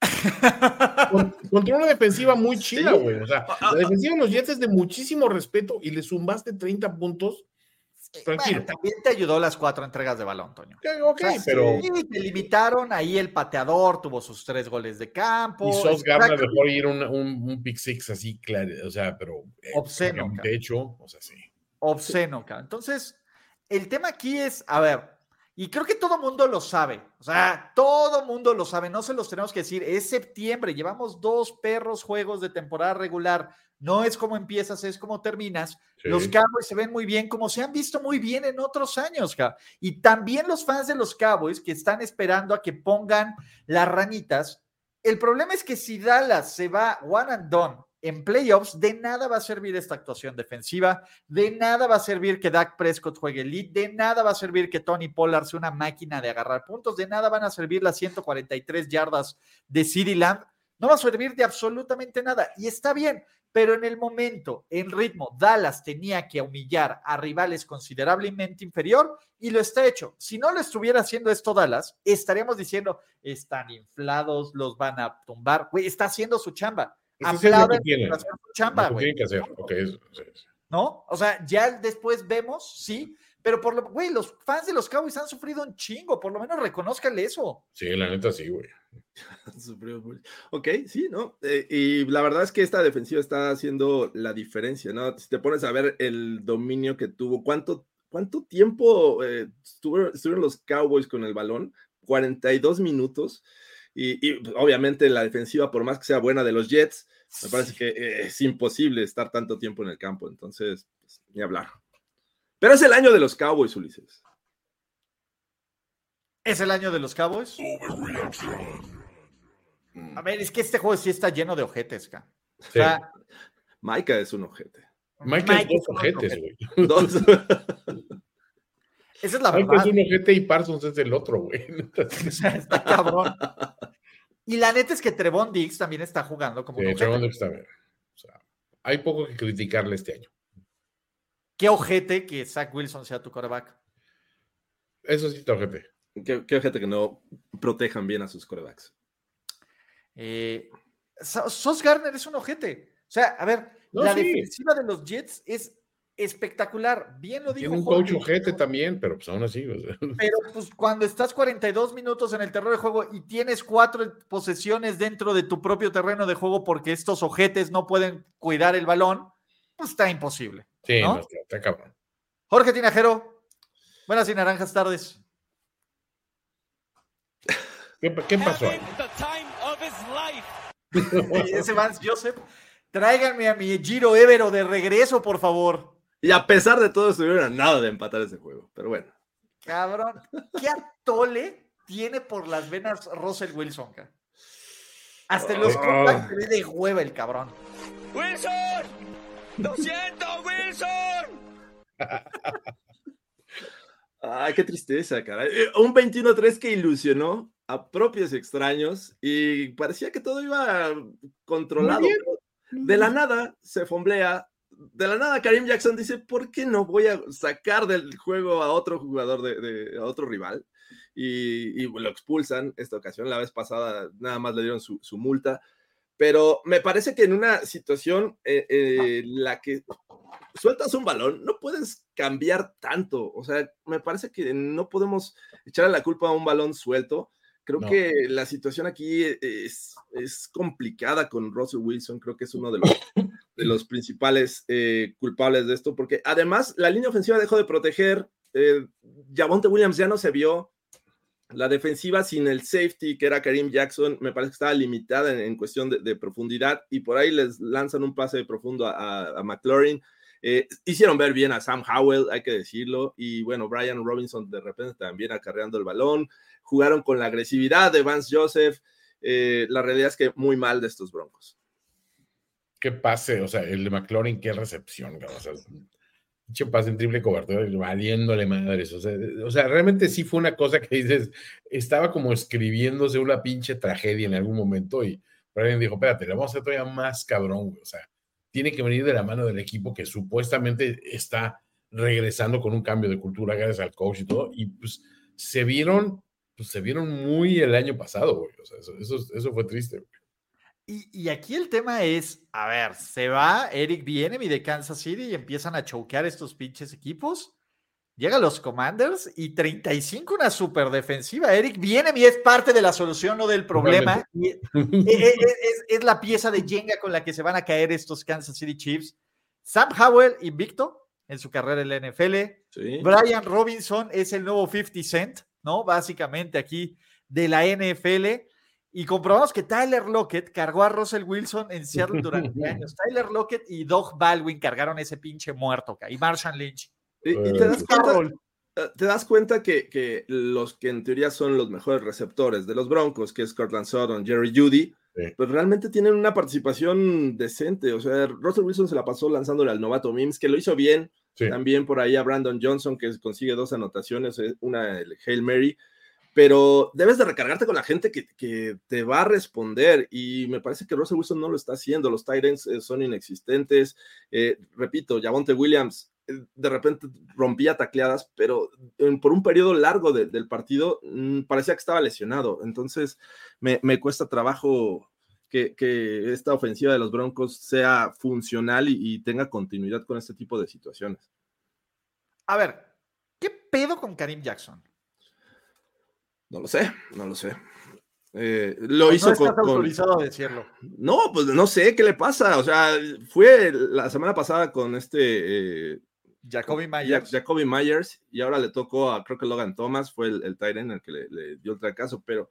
[laughs] Con- contra una defensiva muy chida, Sí. güey. O sea, la defensiva de los Jets es de muchísimo respeto y le zumbaste 30 puntos. Tranquilo. Bueno, también te ayudó las cuatro entregas de balón, Toño. Ok, ok, O sea, pero. sí, te limitaron ahí el pateador, tuvo sus tres goles de campo. Y Sos Exacto. dejó ir un, un, un pick six así, claro, o sea, pero. eh, Obsceno, De hecho, o sea, sí. obsceno, cabrón. Entonces, el tema aquí es, a ver, y creo que todo mundo lo sabe, o sea, todo mundo lo sabe, no se los tenemos que decir, es septiembre, llevamos dos perros juegos de temporada regular, no es como empiezas, es como terminas. Sí. Los Cowboys se ven muy bien, como se han visto muy bien en otros años. Y también los fans de los Cowboys que están esperando a que pongan las ranitas. El problema es que si Dallas se va one and done en playoffs, de nada va a servir esta actuación defensiva, de nada va a servir que Dak Prescott juegue elite, de nada va a servir que Tony Pollard sea una máquina de agarrar puntos, de nada van a servir las 143 yardas de CeeDee Lamb, no va a servir de absolutamente nada. Y está bien, pero en el momento, en ritmo, Dallas tenía que humillar a rivales considerablemente inferior y lo está hecho. Si no lo estuviera haciendo esto Dallas, estaríamos diciendo, están inflados, los van a tumbar. Güey, está haciendo su chamba. Aplauden su chamba, güey. tienen que hacer. Ok, eso, sí, sí. ¿no? O sea, ya después vemos, sí, Pero por lo, güey, los fans de los Cowboys han sufrido un chingo, por lo menos reconozcanle eso. Sí, la neta sí, güey. [laughs] Ok, sí, ¿no? Eh, y la verdad es que esta defensiva está haciendo la diferencia, ¿no? Si te pones a ver el dominio que tuvo, ¿cuánto, cuánto tiempo eh, estuvieron, estuvieron los Cowboys con el balón? 42 minutos. Y, y, obviamente la defensiva, por más que sea buena de los Jets, me parece que eh, es imposible estar tanto tiempo en el campo. Entonces, pues, ni hablar. Pero es el año de los Cowboys, Ulises. ¿Es el año de los Cowboys? A ver, es que este juego sí está lleno de ojetes, ca. O Sí. sea, Maika es un ojete. Mike es dos un ojetes, ojete. güey. Dos. esa es la Michael verdad. es un ojete y Parsons es el otro, güey. [laughs] O sea, está cabrón. Y la neta es que Trevon Diggs también está jugando como un Sí, ojete. Trevon Diggs está bien. O sea, hay poco que criticarle este año. Qué ojete que Zach Wilson sea tu quarterback. Eso sí está ojete. Qué, qué ojete que no protejan bien a sus corebacks. Eh, Sos Garner es un ojete. O sea, a ver, No, la sí. defensiva de los Jets es espectacular. Bien lo dijo Tiene un Jorge. coach ojete también, pero pues aún así. o sea, Pero pues cuando estás 42 minutos en el terreno de juego y tienes cuatro posesiones dentro de tu propio terreno de juego porque estos ojetes no pueden cuidar el balón, pues está imposible. Sí, ¿No? no, está, está cabrón. Jorge Tinajero, buenas y naranjas tardes. ¿Qué, qué pasó ahí? Y ese Vance Joseph, tráiganme a mi Giro Evero de regreso, por favor. Y a pesar de todo, estuvieron a nada de empatar ese juego. Pero bueno. Cabrón, ¿qué atole tiene por las venas Russell Wilson? ca? Hasta en los comebacks se ve de hueva el cabrón. ¡Wilson! ¡Lo siento, Wilson! [laughs] Ay, qué tristeza, caray. Eh, Un 21-3 que ilusionó a propios extraños y parecía que todo iba controlado. De la nada se fomblea. De la nada Karim Jackson dice, ¿por qué no voy a sacar del juego a otro jugador, de, de- a otro rival? Y, y lo expulsan esta ocasión. La vez pasada nada más le dieron su, su multa. Pero me parece que en una situación eh, eh, la que sueltas un balón, no puedes cambiar tanto. O sea, me parece que no podemos echarle la culpa a un balón suelto. Creo No. que la situación aquí es, es complicada con Russell Wilson. Creo que es uno de los, de los principales eh, culpables de esto, porque además la línea ofensiva dejó de proteger. Eh, Javonte Williams ya no se vio. La defensiva sin el safety, que era Karim Jackson, me parece que estaba limitada en, en cuestión de, de profundidad y por ahí les lanzan un pase profundo a, a- a McLaurin. Eh, hicieron ver bien a Sam Howell, hay que decirlo, y bueno, Brian Robinson de repente también acarreando el balón. Jugaron con la agresividad de Vance Joseph. Eh, la realidad es que muy mal de estos Broncos. Qué pase, o sea, el de McLaurin, qué recepción, o sea, pase en triple cobertura, valiéndole madres, o sea, realmente sí fue una cosa que dices, estaba como escribiéndose una pinche tragedia en algún momento y Brian dijo, espérate, le vamos a hacer todavía más cabrón, o sea, tiene que venir de la mano del equipo que supuestamente está regresando con un cambio de cultura gracias al coach y todo, y pues se vieron, pues se vieron muy el año pasado, güey, o sea, eso, eso, fue triste. Y, y aquí el tema es, a ver, se va Eric Bienemy de Kansas City y empiezan a choquear estos pinches equipos. Llegan los Commanders y 35 una super defensiva. Eric Bienemy es parte de la solución, no del problema. Y- e- e- es, es- es la pieza de Jenga con la que se van a caer estos Kansas City Chiefs. Sam Howell, invicto en su carrera en la NFL. Sí. Brian Robinson es el nuevo 50 Cent, ¿no? Básicamente aquí de la NFL. Y comprobamos que Tyler Lockett cargó a Russell Wilson en Seattle durante [laughs] años. Tyler Lockett y Doug Baldwin cargaron ese pinche muerto, y Marshawn Lynch. Y, y te das cuenta, Carroll. eh, te das cuenta que, que los que en teoría son los mejores receptores de los Broncos, que es Cortland Sutton, Jerry Judy, Sí. pues realmente tienen una participación decente. O sea, Russell Wilson se la pasó lanzándole al novato Mims, que lo hizo bien. Sí. También por ahí a Brandon Johnson, que consigue dos anotaciones, eh, una el Hail Mary. Pero debes de recargarte con la gente que, que te va a responder. Y me parece que Russell Wilson no lo está haciendo. Los Titans eh, son inexistentes. Eh, repito, Javonte Williams eh, de repente rompía tacleadas, pero en- por un periodo largo de- del partido mm, parecía que estaba lesionado. Entonces me, me cuesta trabajo que, que esta ofensiva de los Broncos sea funcional y, y tenga continuidad con este tipo de situaciones. A ver, pedo con Karim Jackson? No lo sé, no lo sé. Eh, lo No hizo estás con, con- autorizado a decirlo. No, pues no sé qué le pasa. O sea, fue la semana pasada con este eh, Jacoby Ja- Myers. Jacoby Myers y ahora le tocó a, creo que Logan Thomas, fue el, el end el que le, le dio el fracaso, pero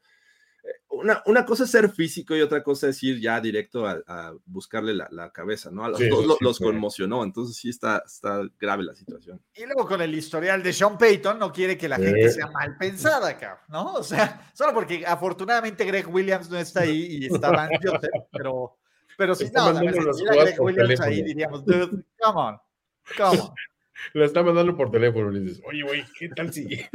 eh, una, una cosa es ser físico y otra cosa es ir ya directo a, a buscarle la, la cabeza, ¿no? A los Sí, dos sí conmocionó, entonces sí está, está grave la situación. Y luego con el historial de Sean Payton, no quiere que la Sí. gente sea mal pensada, cabrón, ¿no? O sea, solo porque afortunadamente Greg Williams no está ahí y está Van pero, pero si Está no, a ver, mandando si las estuviera jugadas Greg Williams ahí diríamos, dude, come on, come on. La está mandando por teléfono y le dices, oye, güey, ¿qué tal si? [laughs]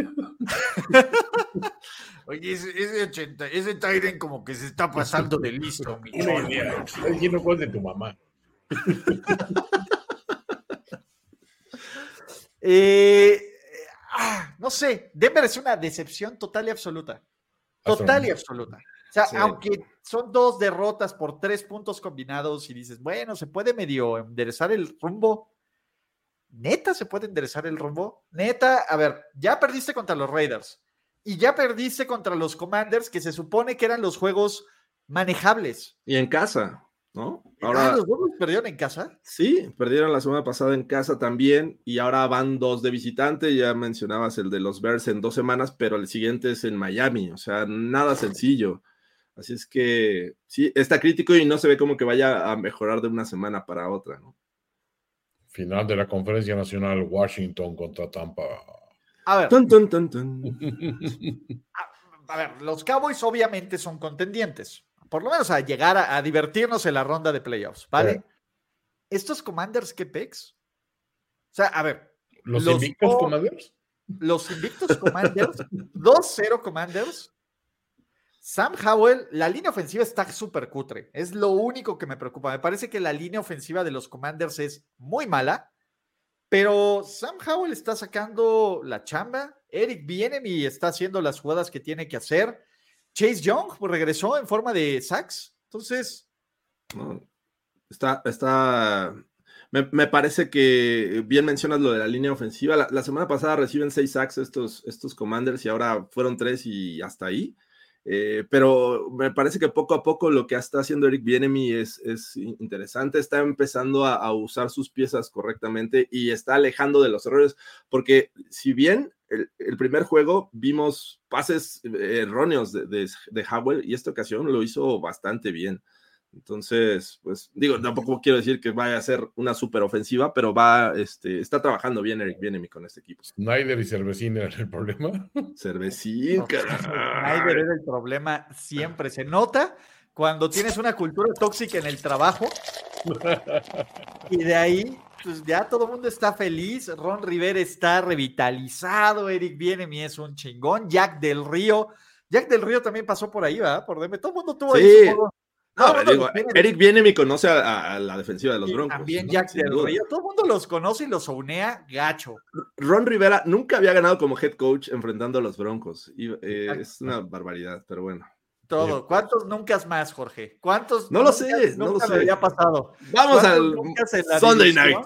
Oye, ese, ese, 80, ese Tyren como que se está pasando de listo, mi cholo. idea. Está diciendo cosas de tu mamá. [laughs] Eh, ah, no sé, Denver es una decepción total y absoluta. Total y absoluta. O sea, Sí. aunque son dos derrotas por tres puntos combinados y dices, bueno, se puede medio enderezar el rumbo. Neta, se puede enderezar el rumbo. Neta, a ver, ya perdiste contra los Raiders y ya perdiste contra los Commanders, que se supone que eran los juegos manejables. Y en casa, ¿no? Ahora, Ahora los los perdieron en casa. sí, perdieron la semana pasada en casa también y ahora van dos de visitante, ya mencionabas el de los Bears en dos semanas, pero el siguiente es en Miami, o sea, nada sencillo. Así es que sí, está crítico y no se ve como que vaya a mejorar de una semana para otra, ¿no? Final de la conferencia nacional Washington contra Tampa. A ver, Tun, tun, tun, tun. [laughs] a ver, los Cowboys obviamente son contendientes. Por lo menos a llegar a, a divertirnos en la ronda de playoffs, ¿vale? Sí. Estos Commanders, ¿qué pex? O sea, a ver, ¿Los, Los invictos Commanders? los invictos Commanders, [laughs] 2-0 Commanders. Sam Howell, la línea ofensiva está súper cutre. Es lo único que me preocupa. Me parece que la línea ofensiva de los Commanders es muy mala, pero Sam Howell está sacando la chamba. Eric Bienemy está haciendo las jugadas que tiene que hacer. Chase Young regresó en forma de sacks. Entonces, Está, está. Me, me parece que bien mencionas lo de la línea ofensiva. La, la semana pasada reciben seis sacks estos, estos commanders y ahora fueron tres y hasta ahí. Eh, pero me parece que poco a poco lo que está haciendo Eric Bienemy es, es interesante. Está empezando a, a usar sus piezas correctamente y está alejando de los errores. Porque si bien el, el primer juego vimos pases eh, erróneos de, de, de Howell y esta ocasión lo hizo bastante bien. Entonces, pues digo, tampoco quiero decir que vaya a ser una super ofensiva, pero va, este, está trabajando bien Eric Bienemy con este equipo. Snyder y Cervecín eran el problema. [laughs] Cervecín, no. Snyder era el problema siempre. Se nota cuando tienes una cultura tóxica en el trabajo y de ahí, pues ya todo el mundo está feliz. Ron Rivera está revitalizado. Eric Bienemy es un chingón. Jack del Río. Jack del Río también pasó por ahí, ¿verdad? Por DM. Todo el mundo tuvo ahí su. No, mundo digo. Eric Bienemy conoce a, a la defensiva de los Y Broncos. También ¿no? Jack del. Río. Todo el mundo los conoce y los unea gacho. Ron Rivera nunca había ganado como head coach enfrentando a los Broncos. Y, eh, es una barbaridad, pero bueno. Todo. ¿Cuántos nunca más, Jorge? ¿Cuántos? No lo sé, no lo sé. había pasado. Vamos ¿Cuántos al Sunday división?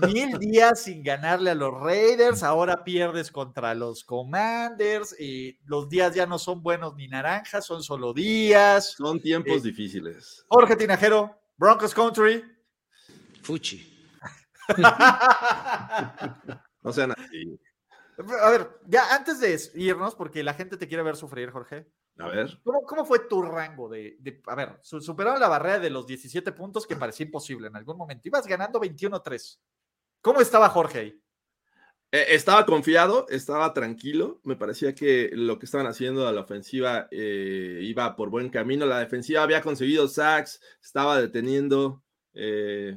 night. Mil [laughs] días sin ganarle a los Raiders, ahora pierdes contra los Commanders, y los días ya no son buenos ni naranjas, son solo días. Son tiempos Eh, difíciles. Jorge Tinajero, Broncos Country. Fuchi. [laughs] No sean así. A ver, ya antes de irnos, porque la gente te quiere ver sufrir, Jorge, A ver. ¿cómo, cómo fue tu rango de, de- a ver, su- superaron la barrera de los 17 puntos que parecía imposible en algún momento, ibas ganando 21-3. ¿Cómo estaba Jorge ahí? Eh, estaba confiado, estaba tranquilo. Me parecía que lo que estaban haciendo a la ofensiva eh, iba por buen camino. La defensiva había conseguido sacks, estaba deteniendo. eh,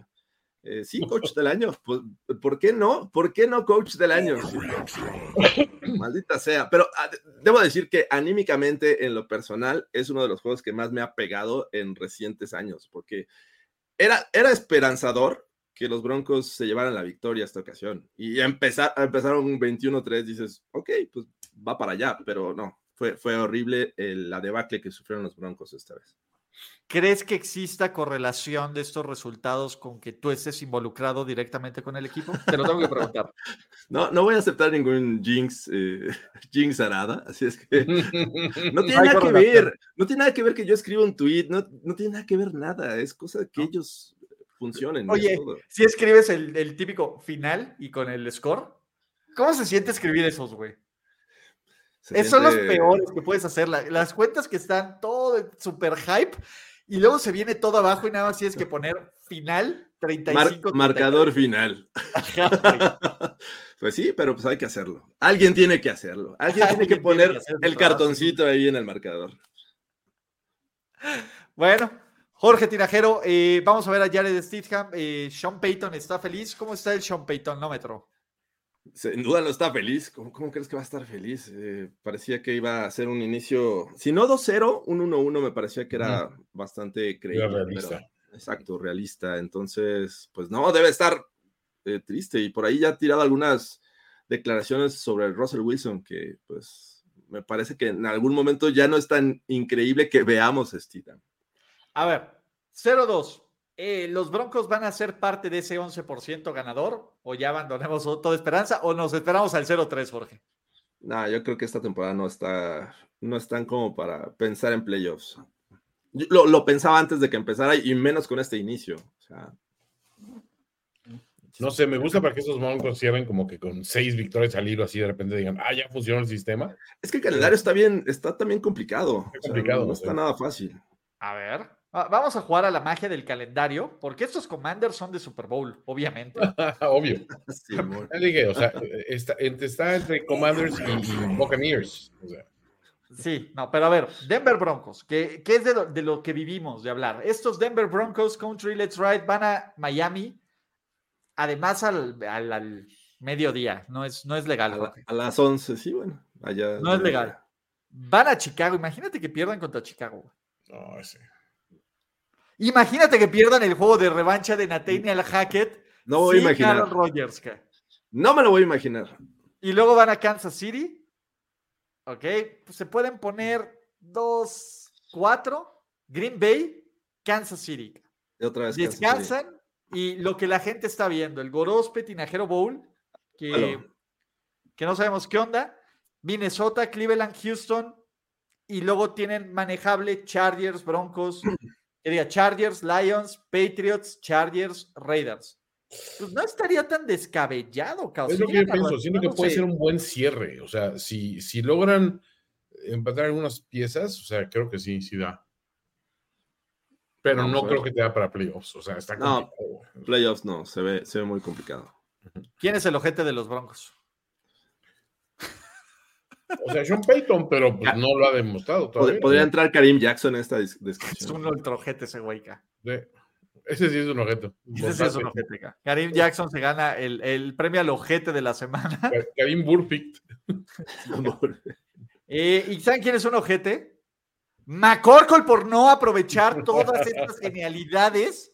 eh, sí, [laughs] coach del año. Pues, ¿Por qué no? ¿Por qué no coach del año? [laughs] Maldita sea. Pero ah, de- debo decir que anímicamente, en lo personal, es uno de los juegos que más me ha pegado en recientes años, porque era, era esperanzador que los Broncos se llevaran la victoria esta ocasión. Y empezar, empezaron un 21-3, dices, ok, pues va para allá, pero no, fue, fue horrible el- la debacle que sufrieron los Broncos esta vez. ¿Crees que exista correlación de estos resultados con que tú estés involucrado directamente con el equipo? Te lo tengo que preguntar. [laughs] No, no voy a aceptar ningún jinx, eh, [laughs] jinx arada, así es que [laughs] no tiene nada que ver, no tiene nada que ver que yo escriba un tweet, no, no tiene nada que ver nada, es cosa que ellos funcionen. Oye, si escribes el, el típico final y con el score, ¿cómo se siente escribir esos, güey? Esos son los peores que puedes hacer. las cuentas que están todo super hype y luego se viene todo abajo y nada más tienes que poner final 35. marcador final. [laughs] pues sí, pero pues hay que hacerlo. Alguien tiene que hacerlo. Alguien tiene que poner el cartoncito ahí en el marcador. Bueno, Jorge Tinajero, eh, vamos a ver a Jared Stidham. Eh, Sean Payton está feliz. ¿Cómo está el Sean Paytonómetro? Sin duda no está feliz. ¿Cómo, crees que va a estar feliz? Eh, parecía que iba a ser un inicio, si no 2-0, un 1-1 me parecía que era bastante creíble. Realista. exacto, realista. Entonces, pues no, debe estar eh, triste. Y por ahí ya ha tirado algunas declaraciones sobre Russell Wilson que, pues, me parece que en algún momento ya no es tan increíble que veamos a Steedham. A ver, 0-2. Eh, ¿los Broncos van a ser parte de ese 11% ganador? ¿O ya abandonemos toda esperanza? ¿O nos esperamos al 0-3, Jorge? No, yo creo que esta temporada no está, no están como para pensar en playoffs. lo, lo, pensaba antes de que empezara y menos con este inicio. O sea, no sé, me gusta para que esos Broncos cierren como que con seis victorias al hilo, así de repente digan, ah, ya funcionó el sistema. Es que el calendario está bien, está también complicado. Está complicado. no, está nada fácil. A ver. Ah, vamos a jugar a la magia del calendario, porque estos Commanders son de Super Bowl, obviamente. [laughs] Obvio. o sea, está, entre Commanders y, Buccaneers. Sí, no, pero a ver, Denver Broncos, que, es de lo, que vivimos de hablar. Estos Denver Broncos Country Let's Ride van a Miami, además al, mediodía, no es, no es legal. A, las 11, sí, bueno, allá. No es legal. Van a Chicago, imagínate que pierdan contra Chicago. No, ese. Imagínate que pierdan el juego de revancha de Nathaniel Hackett. No voy a imaginar. Rogers, no me lo voy a imaginar. Y luego van a Kansas City. Ok, pues se pueden poner dos, cuatro. Green Bay, Kansas City. otra vez Descansan y lo que la gente está viendo, el Gorospe Tinajero Bowl, que, que no sabemos qué onda. Minnesota, Cleveland, Houston, y luego tienen manejable Chargers, Broncos, que Chargers, Lions, Patriots, Chargers, Raiders. Pues no estaría tan descabellado, cabrón. Es lo que yo pienso, siento que puede ser un buen cierre. O sea, si, si logran empatar algunas piezas, o sea, creo que sí, sí da. Pero no, creo que te da para playoffs. O sea, está complicado. No, playoffs no, se ve, se ve muy complicado. ¿Quién es el ojete de los Broncos? O sea, Sean Payton, pero pues no lo ha demostrado todavía. Podría entrar Karim Jackson en esta discusión. Es un ultraojete ese güey, Ese sí es un ojete. Ese sí es un ojete, Karim Jackson se gana el, el, premio al ojete de la semana. Karim Burfict. [laughs] eh, ¿Y saben quién es un ojete? McCorkle por no aprovechar todas estas [laughs] genialidades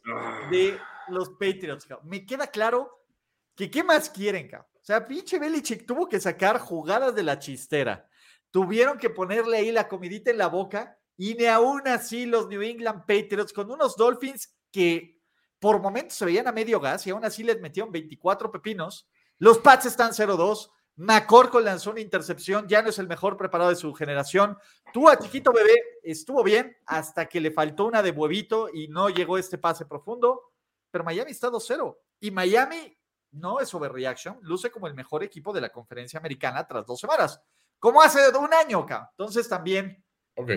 de los Patriots. Me queda claro que qué más quieren, cabrón. O sea, pinche Belichick tuvo que sacar jugadas de la chistera. Tuvieron que ponerle ahí la comidita en la boca y ni aún así los New England Patriots con unos Dolphins que por momentos se veían a medio gas y aún así les metieron 24 pepinos. Los Pats están 0-2. McCorkle lanzó una intercepción, ya no es el mejor preparado de su generación. Tú a chiquito bebé estuvo bien hasta que le faltó una de huevito y no llegó este pase profundo, pero Miami está 2-0 y Miami no es overreaction, luce como el mejor equipo de la conferencia americana tras dos semanas, como hace un año acá. Entonces también. Ok.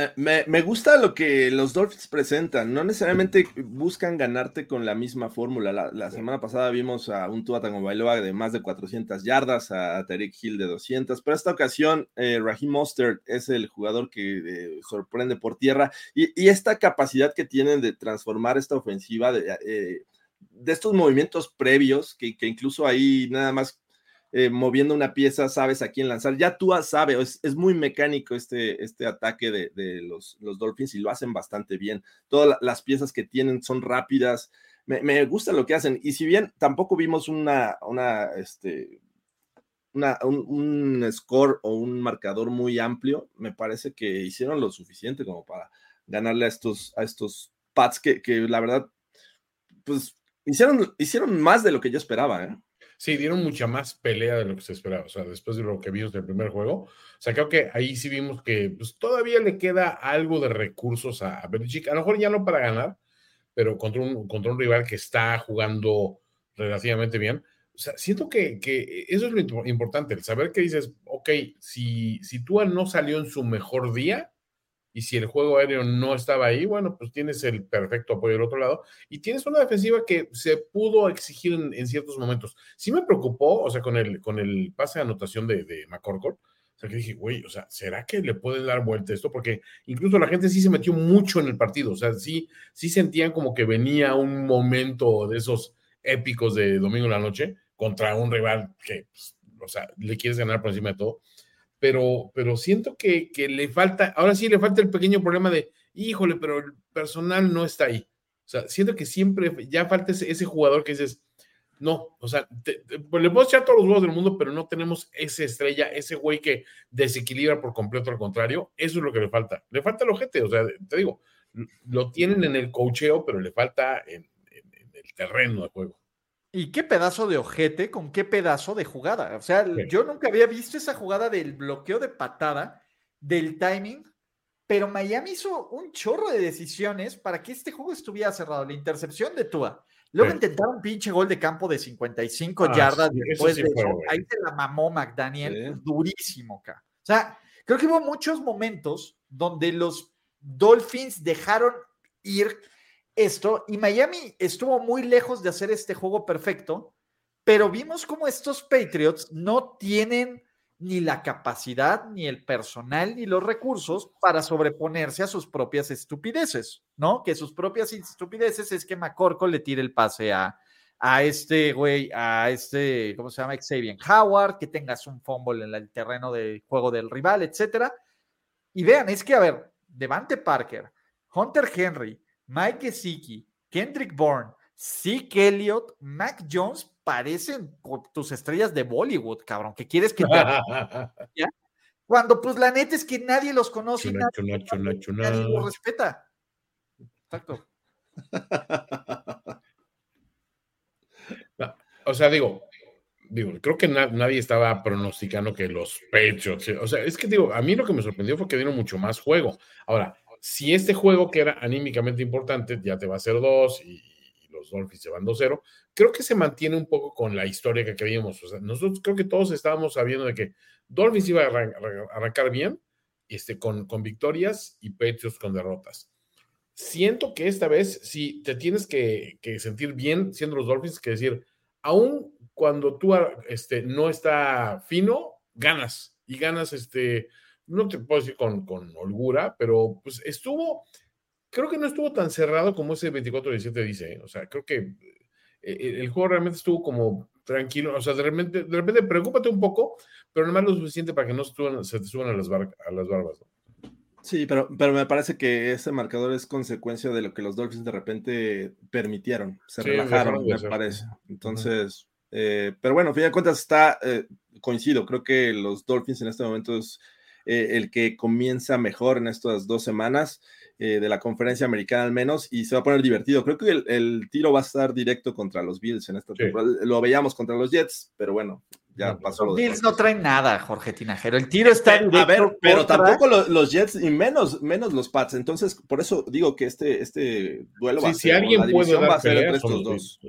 Eh, me, gusta lo que los Dolphins presentan. No necesariamente buscan ganarte con la misma fórmula. La, semana pasada vimos a un Tua Tagovailoa de más de 400 yardas, a Tarek Hill de 200, pero esta ocasión eh, Raheem Mostert es el jugador que eh, sorprende por tierra y, esta capacidad que tienen de transformar esta ofensiva de, eh, de estos movimientos previos, que, incluso ahí nada más eh, moviendo una pieza sabes a quién lanzar. Ya tú sabes, es, muy mecánico este, este ataque de, los, los, Dolphins y lo hacen bastante bien. Todas las piezas que tienen son rápidas. Me, gusta lo que hacen. Y si bien tampoco vimos una, una este, una, un, un score o un marcador muy amplio, me parece que hicieron lo suficiente como para ganarle a estos, a estos Pats que, que la verdad, pues hicieron, hicieron más de lo que yo esperaba, ¿eh? Sí, dieron mucha más pelea de lo que se esperaba, o sea, después de lo que vimos del primer juego. O sea, creo que ahí sí vimos que pues, todavía le queda algo de recursos a, a Belichick, a lo mejor ya no para ganar, pero contra un, contra un rival que está jugando relativamente bien. O sea, siento que, que eso es lo impo- importante, el saber que dices, ok, si, si Tua no salió en su mejor día y si el juego aéreo no estaba ahí, bueno, pues tienes el perfecto apoyo del otro lado y tienes una defensiva que se pudo exigir en, en ciertos momentos. Sí me preocupó, o sea, con el, con el pase de anotación de, de o sea, que dije, güey, o sea, ¿será que le pueden dar vuelta esto? Porque incluso la gente sí se metió mucho en el partido, o sea, sí, sí sentían como que venía un momento de esos épicos de domingo en la noche contra un rival que, pues, o sea, le quieres ganar por encima de todo. Pero, pero siento que, le falta, ahora sí le falta el pequeño problema de, híjole, pero el personal no está ahí. O sea, siento que siempre ya falta ese, jugador que dices, no, o sea, te- pues le puedo echar todos los huevos del mundo, pero no tenemos esa estrella, ese güey que desequilibra por completo al contrario. Eso es lo que le falta. Le falta el ojete, o sea, te digo, lo tienen en el cocheo, pero le falta en el terreno de juego. Y qué pedazo de ojete con qué pedazo de jugada. O sea, Sí. yo nunca había visto esa jugada del bloqueo de patada, del timing, pero Miami hizo un chorro de decisiones para que este juego estuviera cerrado. La intercepción de Tua. Luego Sí. intentaron un pinche gol de campo de 55 Ah, yardas sí, después de eso. Ahí se la mamó McDaniel Sí. durísimo, acá. O sea, creo que hubo muchos momentos donde los Dolphins dejaron ir esto y Miami estuvo muy lejos de hacer este juego perfecto, pero vimos como estos Patriots no tienen ni la capacidad, ni el personal, ni los recursos para sobreponerse a sus propias estupideces, ¿no? Que sus propias estupideces es que McCorkle le tire el pase a, a este güey, a este, ¿cómo se llama? Xavier Howard, que tengas un fumble en el terreno de juego del rival, etcétera. Y vean, es que, a ver, Devante Parker, Hunter Henry, Mike Gesicki, Kendrick Bourne, Zeke Elliott, Mac Jones parecen tus estrellas de Bollywood, cabrón, que quieres que te... [laughs] Cuando pues la neta es que nadie los conoce, Chuna, nadie, chuna, chuna. nadie los respeta. Exacto. [laughs] O sea, digo, digo, creo que na- nadie estaba pronosticando que los Patriots, o sea, es que digo, a mí lo que me sorprendió fue que dieron mucho más juego. Ahora, si este juego que era anímicamente importante ya te va a hacer dos y, y los Dolphins se van 2-0, creo que se mantiene un poco con la historia que queríamos. O sea, nosotros creo que todos estábamos sabiendo de que Dolphins iba a arran- arran- arrancar bien, este, con, con victorias y Patriots con derrotas. Siento que esta vez sí te tienes que, que sentir bien siendo los Dolphins, que decir, aún cuando tú este, no está fino, ganas y ganas, este, no te puedo decir con, con holgura, pero pues estuvo, creo que no estuvo tan cerrado como ese 24-17 dice, ¿eh? o sea, creo que eh, el juego realmente estuvo como tranquilo, o sea, de repente, de repente preocúpate un poco, pero no más lo suficiente para que no se, suban- se te suban a las, bar- a las barbas. ¿no? Sí, pero, pero me parece que ese marcador es consecuencia de lo que los Dolphins de repente permitieron, se Sí, relajaron, me parece. Entonces, eh, pero bueno, a fin de cuentas está, eh, coincido, creo que los Dolphins en este momento es eh, el que comienza mejor en estas dos semanas eh, de la conferencia americana al menos y se va a poner divertido. Creo que el, el tiro va a estar directo contra los Bills en esta Sí. temporada. Lo veíamos contra los Jets, pero bueno, ya pasó lo Los Bills no traen nada, Jorge Tinajero. El tiro está a ver, directo pero contra- tampoco lo- los Jets y menos, menos los Pats. Entonces, por eso digo que este, este duelo va Sí, si ser, alguien la puede división va a ser entre estos dos.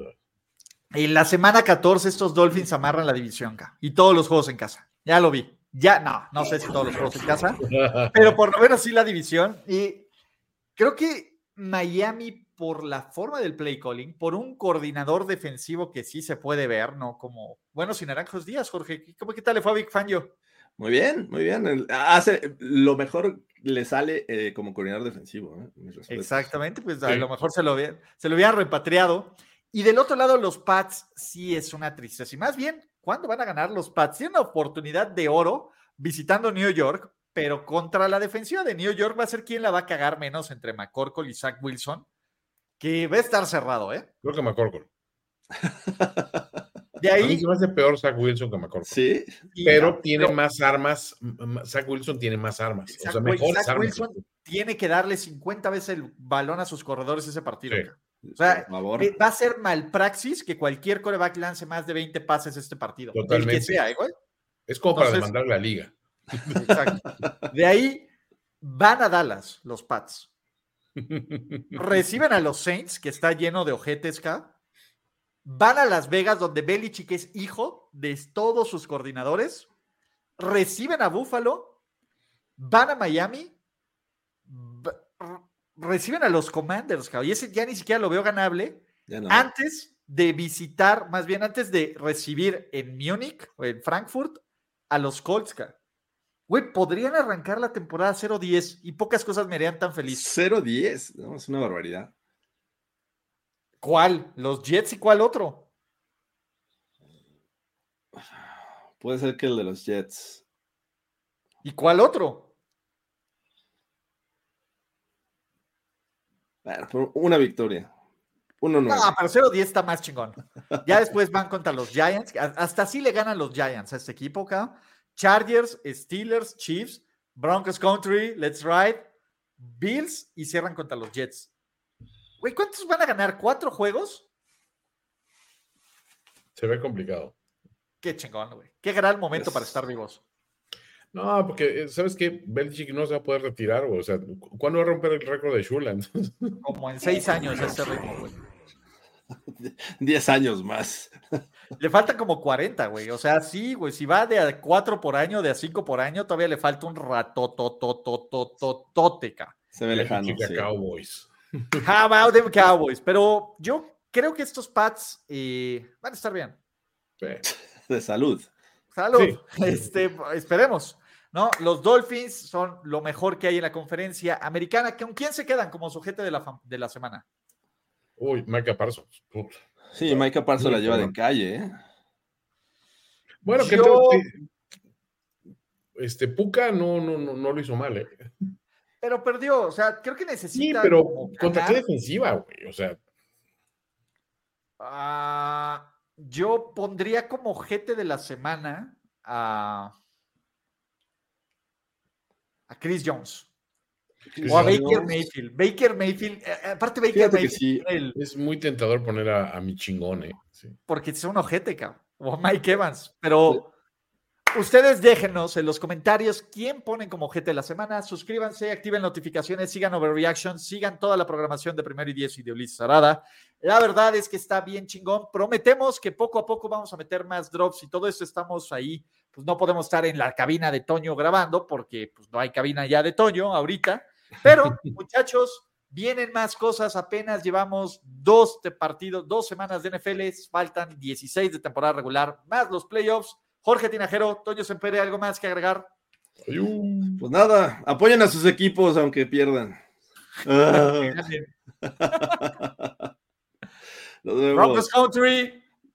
En la semana 14 estos Dolphins amarran la división, ca, y todos los juegos en casa. Ya lo vi. Ya, no, no sé si todos los juegos en casa, [laughs] pero por lo menos sí la división. Y creo que Miami, por la forma del play calling, por un coordinador defensivo que sí se puede ver, ¿no? Como, bueno, sin naranjos días, Jorge. ¿Cómo qué tal le fue a Big Fangio? Muy bien, muy bien. Hace lo mejor le sale eh, como coordinador defensivo. ¿eh? Exactamente, pues a Sí. lo mejor se lo, se lo hubieran repatriado. Y del otro lado, los Pats sí es una tristeza. Y más bien, ¿cuándo van a ganar los Pats? Tienen una oportunidad de oro visitando New York, pero contra la defensiva de New York va a ser quien la va a cagar menos entre McCorkle y Zach Wilson, que va a estar cerrado, ¿eh? Creo que McCorkle. De A mí ahí, se me hace peor Zach Wilson que McCorkle. Sí. Pero tiene pero- más armas. Zach Wilson tiene más armas. O sea, mejores Zach armas. Wilson tiene que darle 50 veces el balón a sus corredores ese partido. Sí. O sea, por favor. eh, va a ser malpraxis que cualquier coreback lance más de 20 pases este partido. El Totalmente. que sea, ¿eh, güey? Es como para Entonces- demandar la liga. Exacto. De ahí van a Dallas los Pats. [laughs] Reciben a los Saints, que está lleno de ojetes. Van a Las Vegas, donde Belichick es hijo de todos sus coordinadores. Reciben a Buffalo. Van a Miami. Reciben a los Commanders, cabrón, y ese ya ni siquiera lo veo ganable. No. Antes de visitar, más bien antes de recibir en Múnich o en Frankfurt a los Colts, cabrón. Güey, podrían arrancar la temporada 0-10 y pocas cosas me harían tan feliz. 0-10, ¿no? Es una barbaridad. ¿Cuál? ¿Los Jets y cuál otro? Puede ser que el de los Jets. ¿Y cuál otro? Bueno, una victoria. Uno no. Pero 0-10 está más chingón. Ya después van contra los Giants. Hasta así le ganan los Giants a este equipo, acá. Chargers, Steelers, Chiefs, Broncos Country, Let's Ride, Bills y cierran contra los Jets. Güey, ¿cuántos van a ganar? ¿Cuatro juegos? Se ve complicado. Qué chingón, güey. Qué gran momento Es- para estar vivos. No, porque, eh, ¿sabes qué? Belichick no se va a poder retirar, güey. O sea, ¿cu- ¿cuándo va a romper el récord de Shula? Entonces, [laughs] Como en seis años ese ritmo, güey. [laughs] 10 años más. [laughs] Le faltan como 40, güey. O sea, sí, güey. Si va de a 4 por año, de a 5 por año, todavía le falta un ratotototototeca. Se ve lejano. Chica sí. Cowboys. How about them Cowboys? Pero yo creo que estos Pats eh, van a estar bien. Sí. De salud. Salud. Sí. Este, esperemos. ¿No? Los Dolphins son lo mejor que hay en la conferencia americana. ¿Con quién se quedan como sujeto de la, de la semana? Uy, Micah Parsons. Sí, Micah Parsons la lleva de calle, ¿eh? Bueno, Yo- que- este Puka no, no, no, no lo hizo mal, ¿eh? Pero perdió. O sea, creo que Sí, necesita. pero como ¿contra qué defensiva, güey? O sea, Ah, yo pondría como jete de la semana a, a Chris Jones o a Chris Baker Jones. Mayfield. Baker Mayfield, eh, aparte Baker Fíjate que Mayfield, sí. es muy tentador poner a, a mi chingón, ¿eh? Sí. porque es un ojete, cabrón, o a Mike Evans, pero ustedes déjenos en los comentarios quién ponen como ojete de la semana, suscríbanse, activen notificaciones, sigan Overreaction, sigan toda la programación de Primero y Diez y de Ulises Arada. La verdad es que está bien chingón. Prometemos que poco a poco vamos a meter más drops y todo esto estamos ahí. Pues no podemos estar en la cabina de Toño grabando porque pues no hay cabina ya de Toño ahorita. Pero [laughs] muchachos, vienen más cosas. Apenas llevamos dos de partidos, dos semanas de NFL. Faltan 16 de temporada regular, más los playoffs. Jorge Tinajero, Toño Sempere, ¿algo más que agregar? Pues nada, apoyen a sus equipos aunque pierdan. [laughs] Ah, [laughs] nos vemos. Broncos Country.